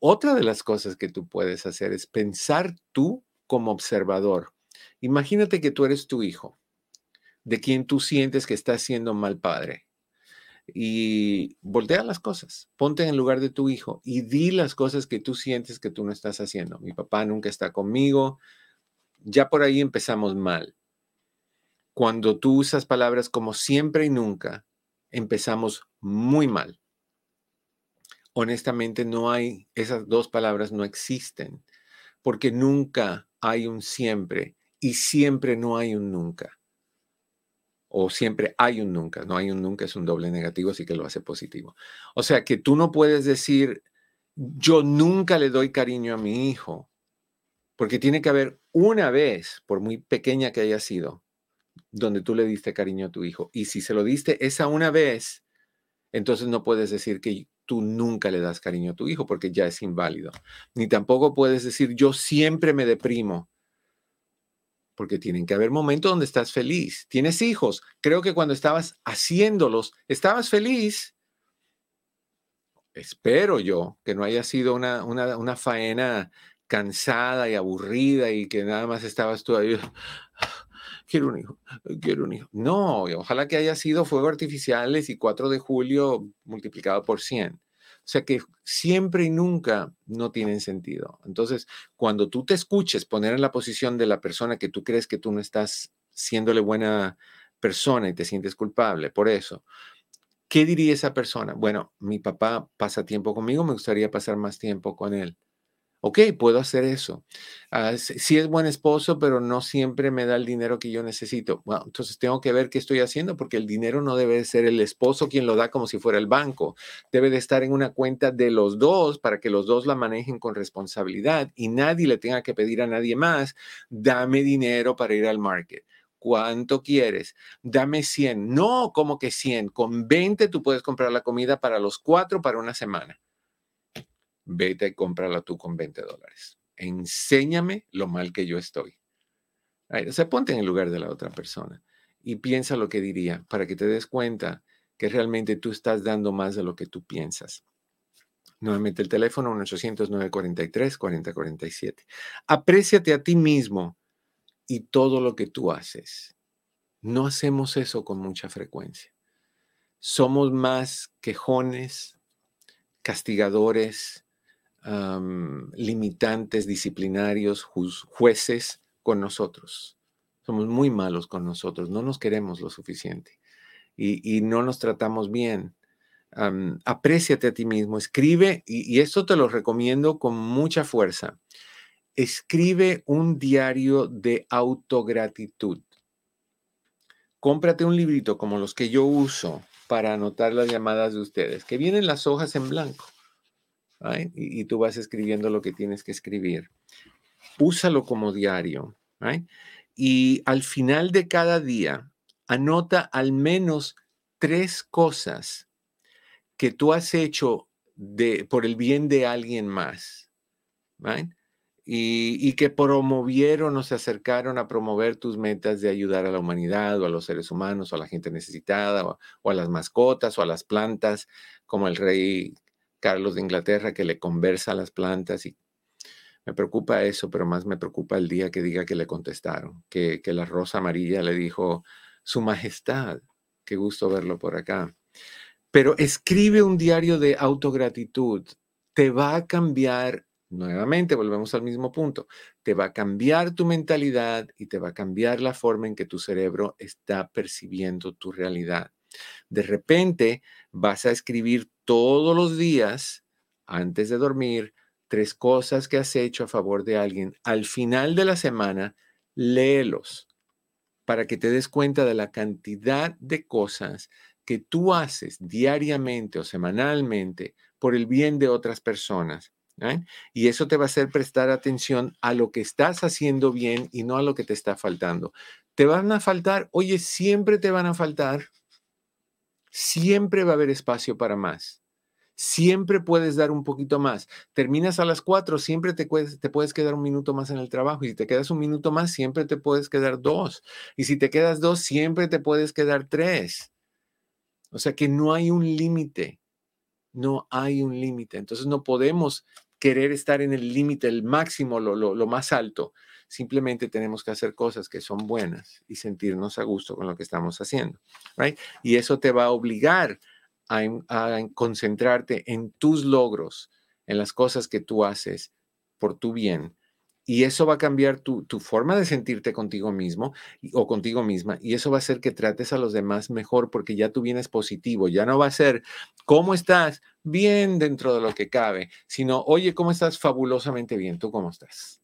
Speaker 1: otra de las cosas que tú puedes hacer es pensar tú como observador. Imagínate que tú eres tu hijo, de quien tú sientes que está siendo mal padre. Y voltea las cosas, ponte en el lugar de tu hijo y di las cosas que tú sientes que tú no estás haciendo. Mi papá nunca está conmigo. Ya por ahí empezamos mal. Cuando tú usas palabras como siempre y nunca, empezamos muy mal. Honestamente, no hay, esas dos palabras no existen, porque nunca hay un siempre y siempre no hay un nunca. O siempre hay un nunca. No hay un nunca, es un doble negativo, así que lo hace positivo. O sea que tú no puedes decir, yo nunca le doy cariño a mi hijo, porque tiene que haber una vez, por muy pequeña que haya sido, donde tú le diste cariño a tu hijo. Y si se lo diste esa una vez, entonces no puedes decir que tú nunca le das cariño a tu hijo porque ya es inválido. Ni tampoco puedes decir yo siempre me deprimo porque tienen que haber momentos donde estás feliz. Tienes hijos. Creo que cuando estabas haciéndolos, estabas feliz. Espero yo que no haya sido una, una, una faena cansada y aburrida y que nada más estabas tú ahí quiero un hijo, quiero un hijo. No, ojalá que haya sido fuegos artificiales y 4 de julio multiplicado por 100. O sea que siempre y nunca no tienen sentido. Entonces, cuando tú te escuches poner en la posición de la persona que tú crees que tú no estás siéndole buena persona y te sientes culpable por eso, ¿qué diría esa persona? Bueno, mi papá pasa tiempo conmigo, me gustaría pasar más tiempo con él. Ok, puedo hacer eso. Uh, sí es buen esposo, pero no siempre me da el dinero que yo necesito. Bueno, entonces tengo que ver qué estoy haciendo porque el dinero no debe ser el esposo quien lo da como si fuera el banco. Debe de estar en una cuenta de los dos para que los dos la manejen con responsabilidad y nadie le tenga que pedir a nadie más, dame dinero para ir al market. ¿Cuánto quieres? Dame 100. No, como que 100. Con 20 tú puedes comprar la comida para los cuatro para una semana vete y cómprala tú con 20 dólares. Enséñame lo mal que yo estoy. O sea, ponte en el lugar de la otra persona y piensa lo que diría para que te des cuenta que realmente tú estás dando más de lo que tú piensas. Nuevamente el teléfono 1-800-943-4047. Apréciate a ti mismo y todo lo que tú haces. No hacemos eso con mucha frecuencia. Somos más quejones, castigadores, limitantes disciplinarios, jueces con nosotros. Somos muy malos con nosotros, no nos queremos lo suficiente y, no nos tratamos bien. Um, apréciate a ti mismo, escribe, y, y esto te lo recomiendo con mucha fuerza. Escribe un diario de autogratitud. Cómprate un librito como los que yo uso para anotar las llamadas de ustedes, que vienen las hojas en blanco y, tú vas escribiendo lo que tienes que escribir. Úsalo como diario. Y al final de cada día, anota al menos tres cosas que tú has hecho de, por el bien de alguien más. Y, que promovieron o se acercaron a promover tus metas de ayudar a la humanidad o a los seres humanos o a la gente necesitada o, a las mascotas o a las plantas, como el rey Carlos de Inglaterra que le conversa a las plantas y me preocupa eso, pero más me preocupa el día que diga que le contestaron, que, la rosa amarilla le dijo, Su Majestad, qué gusto verlo por acá. Pero escribe un diario de autogratitud, te va a cambiar Nuevamente, volvemos al mismo punto. Te va a cambiar tu mentalidad y te va a cambiar la forma en que tu cerebro está percibiendo tu realidad. De repente vas a escribir todos los días, antes de dormir, tres cosas que has hecho a favor de alguien. Al final de la semana, léelos para que te des cuenta de la cantidad de cosas que tú haces diariamente o semanalmente por el bien de otras personas ¿eh? Y eso te va a hacer prestar atención a lo que estás haciendo bien y no a lo que te está faltando. Te van a faltar, oye, siempre te van a faltar, siempre va a haber espacio para más. Siempre puedes dar un poquito más. Terminas a las cuatro, siempre te puedes, quedar un minuto más en el trabajo. Y si te quedas un minuto más, siempre te puedes quedar dos. Y si te quedas dos, siempre te puedes quedar tres. O sea que no hay un límite. No hay un límite. Entonces no podemos querer estar en el límite, el máximo, lo, más alto. Simplemente tenemos que hacer cosas que son buenas y sentirnos a gusto con lo que estamos haciendo. Right? Y eso te va a obligar a, concentrarte en tus logros, en las cosas que tú haces por tu bien y eso va a cambiar tu, forma de sentirte contigo mismo o contigo misma. Y eso va a hacer que trates a los demás mejor porque ya tú vienes positivo. Ya no va a ser, ¿cómo estás? Bien dentro de lo que cabe, sino, oye, ¿cómo estás? Fabulosamente bien. ¿Tú cómo estás?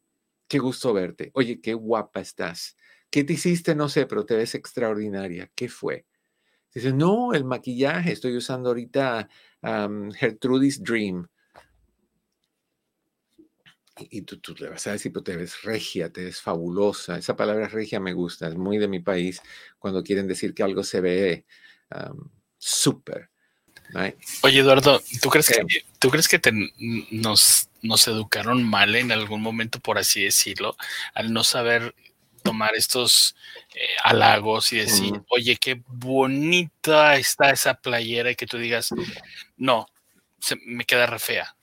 Speaker 1: Qué gusto verte. Oye, qué guapa estás. ¿Qué te hiciste? No sé, pero te ves extraordinaria. ¿Qué fue? Dices, no, el maquillaje. Estoy usando ahorita Gertrudis Dream y tú, tú, le vas a decir, pero te ves regia, te ves fabulosa. Esa palabra regia me gusta, es muy de mi país cuando quieren decir que algo se ve súper.
Speaker 2: Oye, Eduardo, ¿tú crees que, ¿tú crees que nos, nos educaron mal en algún momento, por así decirlo, al no saber tomar estos eh, halagos y decir, oye, qué bonita está esa playera y que tú digas, no, se, me queda re fea.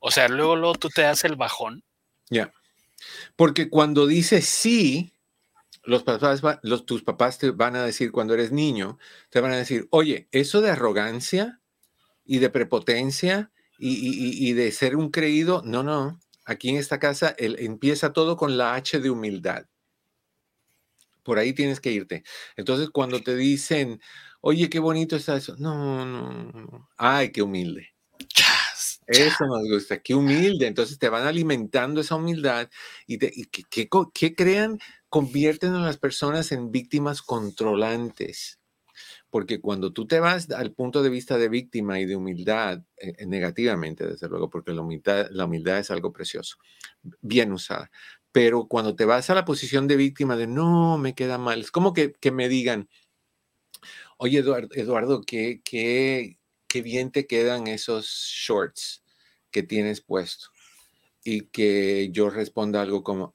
Speaker 2: O sea, luego, luego tú te das el bajón.
Speaker 1: Ya. Porque cuando dices sí, los papás, los, tus papás te van a decir cuando eres niño, te van a decir, oye, eso de arrogancia y de prepotencia y, de ser un creído, no, no. Aquí en esta casa empieza todo con la H de humildad. Por ahí tienes que irte. Entonces, cuando te dicen, oye, qué bonito está eso, no, no, no. ay, qué humilde. Eso nos gusta, qué humilde. Entonces te van alimentando esa humildad y, ¿qué crean? Convierten a las personas en víctimas controlantes. Porque cuando tú te vas al punto de vista de víctima y de humildad, eh, eh, negativamente, desde luego, porque la humildad, es algo precioso, bien usada. Pero cuando te vas a la posición de víctima de no, me queda mal, es como que, me digan, oye Eduardo, Eduardo ¿qué, qué, qué bien te quedan esos shorts que tienes puesto. Y que yo responda algo como,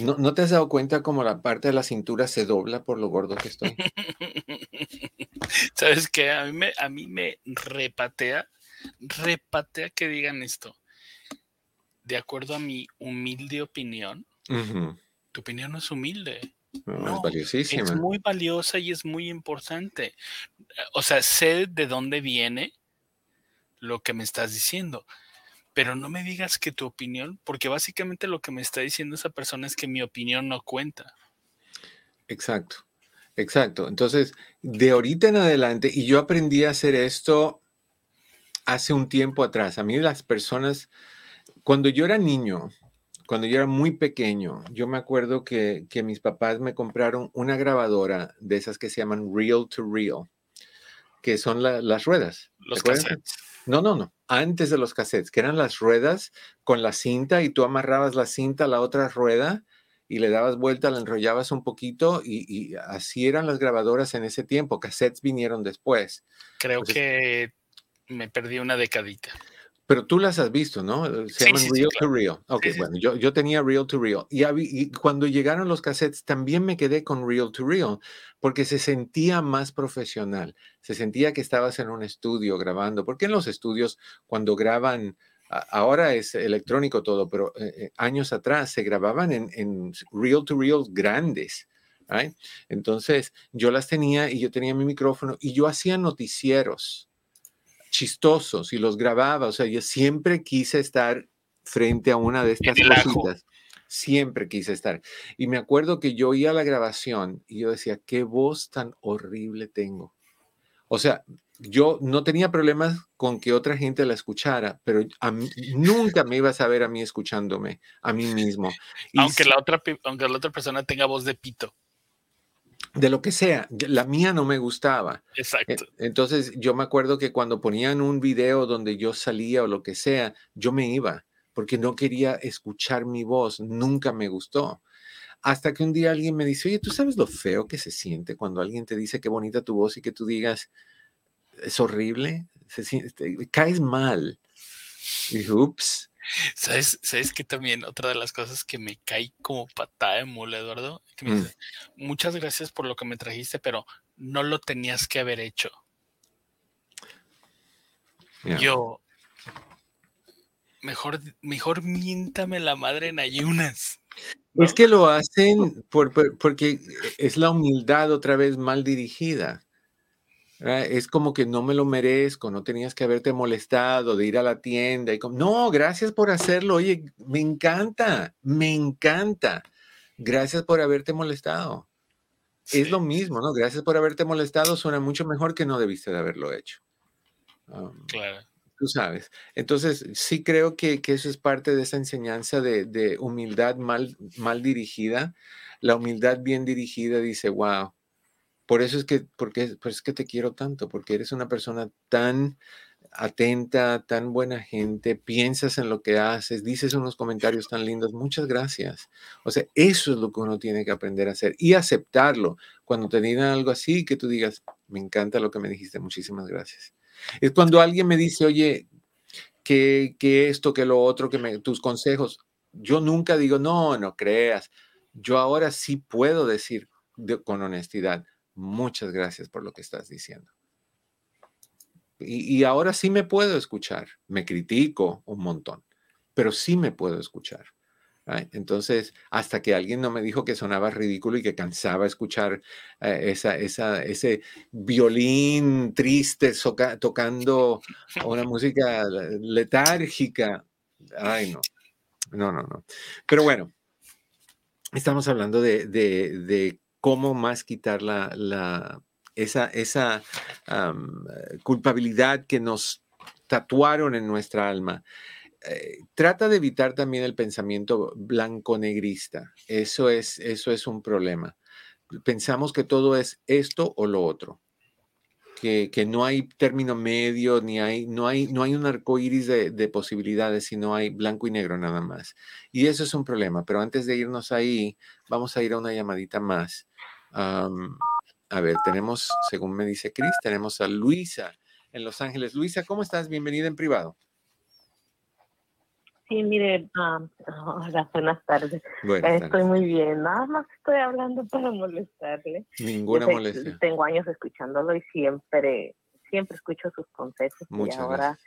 Speaker 1: ¿No, ¿No, te has dado cuenta como la parte de la cintura se dobla por lo gordo que estoy? [laughs]
Speaker 2: ¿Sabes qué? A mí me, a mí me repatea, repatea que digan esto. De acuerdo a mi humilde opinión, tu opinión no es humilde.
Speaker 1: No, es valiosísima.
Speaker 2: Es muy valiosa y es muy importante. O sea, sé de dónde viene lo que me estás diciendo, pero no me digas que tu opinión, porque básicamente lo que me está diciendo esa persona es que mi opinión no cuenta.
Speaker 1: Exacto, exacto. Entonces, de ahorita en adelante, y yo aprendí a hacer esto hace un tiempo atrás, a mí las personas, cuando yo era niño, cuando yo era muy pequeño, yo me acuerdo que, mis papás me compraron una grabadora de esas que se llaman Real to Real, que son las ruedas.
Speaker 2: Los cassettes.
Speaker 1: No, no, no. Antes de los cassettes, que eran las ruedas con la cinta y tú amarrabas la cinta a la otra rueda y le dabas vuelta, la enrollabas un poquito y, así eran las grabadoras en ese tiempo. Cassettes vinieron después.
Speaker 2: Creo que me perdí una decadita.
Speaker 1: Pero tú las has visto, ¿no? Eh, se llaman Real to Real. Ok, bueno, yo, yo, tenía Real to Real. Y, y, cuando llegaron los cassettes, también me quedé con Real to Real, porque se sentía más profesional. Se sentía que estabas en un estudio grabando. Porque en los estudios, cuando graban, ahora es electrónico todo, pero eh, eh, años atrás se grababan en, en Real to Real grandes. Entonces, yo las tenía y yo tenía mi micrófono y yo hacía noticieros chistosos y los grababa. O sea, yo siempre quise estar frente a una de estas cositas. Siempre quise estar. Y me acuerdo que yo oía la grabación y yo decía, qué voz tan horrible tengo. O sea, yo no tenía problemas con que otra gente la escuchara, pero a mí- nunca me ibas a ver a mí escuchándome, a mí mismo. Y
Speaker 2: Aunque la, otra, aunque la otra persona tenga voz de pito.
Speaker 1: De lo que sea, la mía no me gustaba. E-
Speaker 2: Exacto.
Speaker 1: Entonces yo me acuerdo que cuando ponían un video donde yo salía o lo que sea, yo me iba porque no quería escuchar mi voz, nunca me gustó. Hasta que un día alguien me dice, oye, ¿tú sabes lo feo que se siente cuando alguien te dice qué bonita tu voz y que tú digas, es horrible? Se siente- te- caes mal. Y dije, ups.
Speaker 2: ¿Sabes, ¿Sabes que también otra de las cosas que me cae como patada de mula, Eduardo? Que me
Speaker 1: Mm.
Speaker 2: dice, muchas gracias por lo que me trajiste, pero no lo tenías que haber hecho. Yo, mejor, mejor miéntame la madre en ayunas. ¿no?
Speaker 1: Es que lo hacen por- por- porque es la humildad otra vez mal dirigida. Es como que no me lo merezco, no tenías que haberte molestado de ir a la tienda. Y como, no, gracias por hacerlo. Oye, me encanta, me encanta. Gracias por haberte molestado. Es lo mismo, ¿no? Gracias por haberte molestado suena mucho mejor que no debiste de haberlo hecho. Um,
Speaker 2: Claro.
Speaker 1: Tú sabes. Entonces, sí creo que, que eso es parte de esa enseñanza de, de humildad mal, mal dirigida. La humildad bien dirigida dice, wow, por eso es que, porque, por eso es que te quiero tanto, porque eres una persona tan atenta, tan buena gente, piensas en lo que haces, dices unos comentarios tan lindos, muchas gracias. O sea, eso es lo que uno tiene que aprender a hacer y aceptarlo. Cuando te digan algo así, que tú digas, me encanta lo que me dijiste, muchísimas gracias. Es cuando alguien me dice, oye, que, que esto, que lo otro, que me, tus consejos, yo nunca digo, no, no creas. Yo ahora sí puedo decir de- con honestidad, muchas gracias por lo que estás diciendo. Y, y ahora sí me puedo escuchar. Me critico un montón, pero sí me puedo escuchar. right? Entonces, hasta que alguien no me dijo que sonaba ridículo y que cansaba escuchar eh, esa, esa, ese violín triste soca- tocando una [laughs] música letárgica. Ay, no. No, no, no. Pero bueno, estamos hablando de, de- de cómo más quitar la, la- esa, esa eh, culpabilidad que nos tatuaron en nuestra alma. Eh, trata de evitar también el pensamiento blanco-negrista. Eso es, eso es un problema. Pensamos que todo es esto o lo otro. Que, que no hay término medio, ni hay, no hay, no hay un arco iris de, de posibilidades, sino hay blanco y negro nada más. Y eso es un problema. Pero antes de irnos ahí, vamos a ir a una llamadita más. Am, a ver, tenemos, según me dice Cris, tenemos a Luisa en Los Ángeles. Luisa, ¿cómo estás? Bienvenida en privado.
Speaker 8: Sí, mire, ah, [laughs] hola, buenas tardes.
Speaker 1: Buenas
Speaker 8: Estoy
Speaker 1: tardes.
Speaker 8: muy bien, nada más estoy hablando para molestarle.
Speaker 1: Ninguna
Speaker 8: sé-
Speaker 1: molestia.
Speaker 8: Tengo años escuchándolo y siempre, siempre escucho sus consejos
Speaker 1: Muchas
Speaker 8: y ahora
Speaker 1: gracias.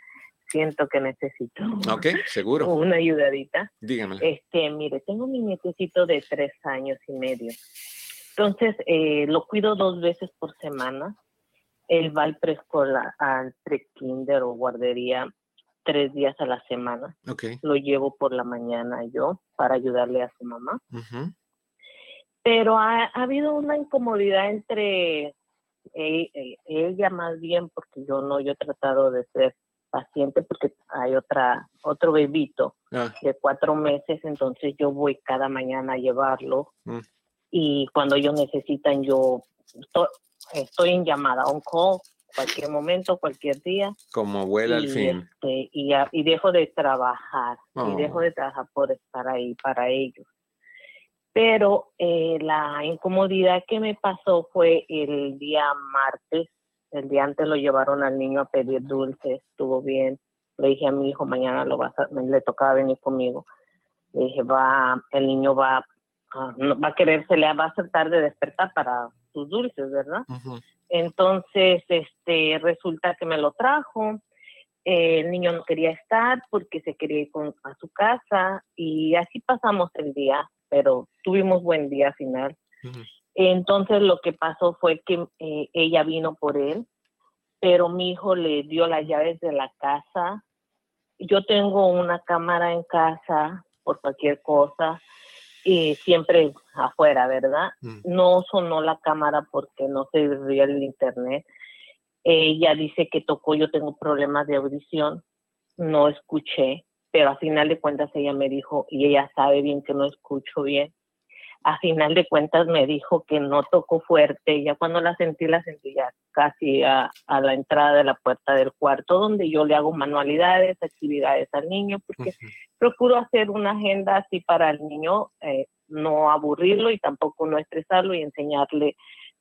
Speaker 8: siento que necesito
Speaker 1: Ok, seguro. [laughs]
Speaker 8: una ayudadita.
Speaker 1: Dígamela.
Speaker 8: Este, mire, tengo mi nietecito de tres años y medio. Entonces, eh, lo cuido dos veces por semana. Él va al preescolar, al pre-kinder o guardería tres días a la semana.
Speaker 1: Ok.
Speaker 8: Lo llevo por la mañana yo para ayudarle a su mamá. Pero ha, ha habido una incomodidad entre ella más bien, porque yo no, yo he tratado de ser paciente porque hay otra, otro bebito
Speaker 1: ah,
Speaker 8: de cuatro meses, entonces yo voy cada mañana a llevarlo
Speaker 1: Mm.
Speaker 8: Y cuando ellos necesitan yo estoy, estoy en llamada, on call, cualquier momento, cualquier día
Speaker 1: como abuela al fin.
Speaker 8: este, y, y dejo de trabajar
Speaker 1: Oh.
Speaker 8: y dejo de trabajar por estar ahí para ellos. Pero eh, la incomodidad que me pasó fue el día martes, el día antes lo llevaron al niño a pedir dulces, estuvo bien. Le dije a mi hijo, mañana lo vas a, le tocaba venir conmigo. Le dije, va, el niño va, va a querer, se le va a hacer tarde despertar para sus dulces, ¿verdad? Entonces, este, resulta que me lo trajo. Eh, el niño no quería estar porque se quería ir con- a su casa y así pasamos el día, pero tuvimos buen día final. Entonces, lo que pasó fue que eh, ella vino por él, pero mi hijo le dio las llaves de la casa yo tengo una cámara en casa por cualquier cosa y siempre afuera, ¿verdad?
Speaker 1: Mm.
Speaker 8: No sonó la cámara porque no se veía el internet. Ella dice que tocó, yo tengo problemas de audición, no escuché, pero a final de cuentas ella me dijo, y ella sabe bien que no escucho bien, a final de cuentas me dijo que no tocó fuerte, ya cuando la sentí, la sentí ya casi a, a la entrada de la puerta del cuarto, donde yo le hago manualidades, actividades al niño, porque procuro hacer una agenda así para el niño, eh, no aburrirlo y tampoco no estresarlo y enseñarle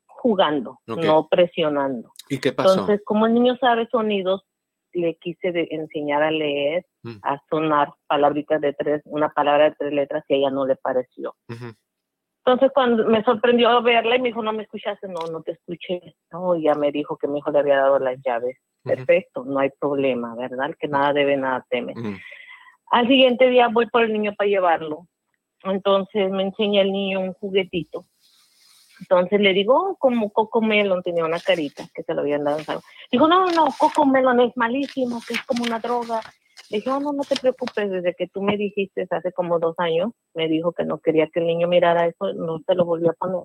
Speaker 8: jugando, no presionando.
Speaker 1: ¿Y qué pasó?
Speaker 8: Entonces, como el niño sabe sonidos, le quise de- enseñar a leer, a sonar palabritas de tres, una palabra de tres letras y a ella no le pareció.
Speaker 1: Ujú.
Speaker 8: Entonces, cuando me sorprendió verla y me dijo, no me escuchaste, no, no te escuché. No, ya me dijo que mi hijo le había dado las llaves. Perfecto, no hay problema, ¿verdad? Que nada debe, nada teme. Al siguiente día voy por el niño para llevarlo. Entonces me enseña el niño un juguetito. Entonces le digo, oh, como Coco Melon tenía una carita que se lo habían dado. Dijo, no, no, Coco Melon es malísimo, que es como una droga. Le dije, oh, no, no te preocupes, desde que tú me dijiste hace como dos años, me dijo que no quería que el niño mirara eso, no se lo volvió a poner.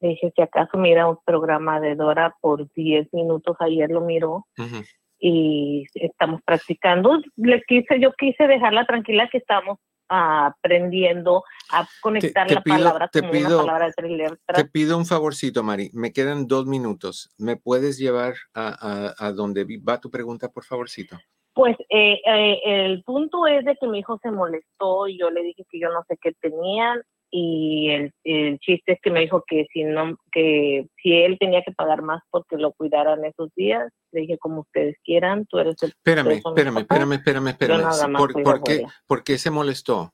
Speaker 8: Le dije, si acaso mira un programa de Dora por 10 minutos, ayer lo miró,
Speaker 1: Ujú.
Speaker 8: y estamos practicando. Le quise, yo quise dejarla tranquila que estamos aprendiendo a conectar
Speaker 1: te
Speaker 8: la
Speaker 1: pido-
Speaker 8: palabra
Speaker 1: te
Speaker 8: como
Speaker 1: pido-
Speaker 8: una palabra de tres
Speaker 1: Te
Speaker 8: letras.
Speaker 1: pido un favorcito, Mari. Me quedan dos minutos. ¿Me puedes llevar a, a, a donde va tu pregunta, por favorcito?
Speaker 8: Pues eh, eh, el punto es de que mi hijo se molestó y yo le dije que yo no sé qué tenían y el, el chiste es que me dijo que si no que si él tenía que pagar más porque lo cuidaran esos días le dije como ustedes quieran tú eres el
Speaker 1: Espérame, espérame, espérame, espérame, espérame. ¿Por, qué. ¿Por qué se molestó?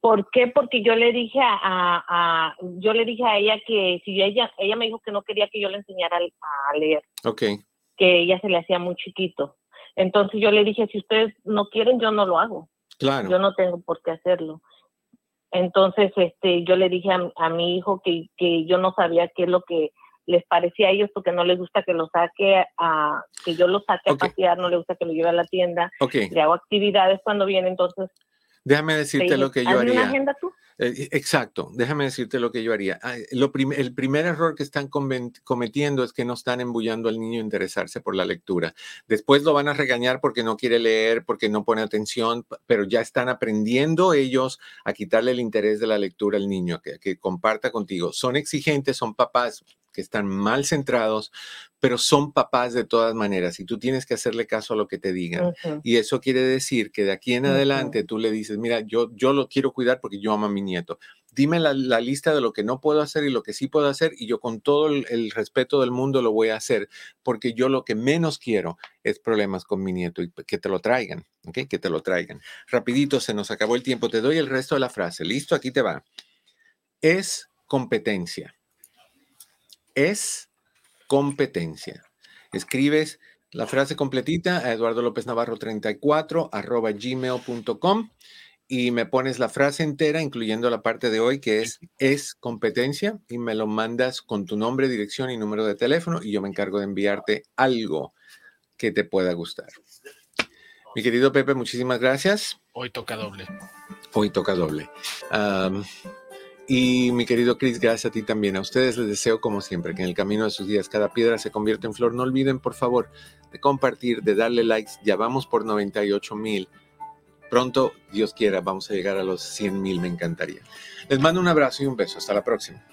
Speaker 8: ¿Por qué? Porque yo le dije a, a- a- yo le dije a ella que si ella ella me dijo que no quería que yo le enseñara a leer,
Speaker 1: Ok,
Speaker 8: que ella se le hacía muy chiquito. Entonces yo le dije, si ustedes no quieren, yo no lo hago.
Speaker 1: claro.
Speaker 8: Yo no tengo por qué hacerlo. Entonces, este, yo le dije a, a mi hijo que, que yo no sabía qué es lo que les parecía a ellos porque no les gusta que lo saque a, que yo lo saque a pasear, no le gusta que lo lleve a la tienda,
Speaker 1: Ok,
Speaker 8: le hago actividades cuando viene, entonces
Speaker 1: déjame decirte lo que yo
Speaker 8: "Hazme una
Speaker 1: haría.
Speaker 8: agenda tú.
Speaker 1: Eh, Exacto, déjame decirte lo que yo haría. Ah, Lo prim- el primer error que están cometiendo es que no están embullando al niño a interesarse por la lectura. Después lo van a regañar porque no quiere leer, porque no pone atención, pero ya están aprendiendo ellos a quitarle el interés de la lectura al niño, que, que comparta contigo. Son exigentes, son papás que están mal centrados, pero son papás de todas maneras y tú tienes que hacerle caso a lo que te digan. Y eso quiere decir que de aquí en adelante tú le dices, mira, yo, yo lo quiero cuidar porque yo amo a mi nieto. Dime la, la lista de lo que no puedo hacer y lo que sí puedo hacer y yo con todo el, el respeto del mundo lo voy a hacer porque yo lo que menos quiero es problemas con mi nieto y que te lo traigan, ¿ok? Que te lo traigan. Rapidito, se nos acabó el tiempo. Te doy el resto de la frase. Listo, aquí te va. Es competencia. Es competencia. Escribes la frase completita a Eduardo López Navarro 34 arroba gmail.com y me pones la frase entera, incluyendo la parte de hoy que es es competencia y me lo mandas con tu nombre, dirección y número de teléfono y yo me encargo de enviarte algo que te pueda gustar. Mi querido Pepe, muchísimas gracias.
Speaker 2: Hoy toca doble.
Speaker 1: Hoy toca doble. Y mi querido Chris, gracias a ti también. A ustedes les deseo, como siempre, que en el camino de sus días cada piedra se convierta en flor. No olviden, por favor, de compartir, de darle likes. Ya vamos por 98 mil. Pronto, Dios quiera, vamos a llegar a los 100 mil. Me encantaría. Les mando un abrazo y un beso. Hasta la próxima.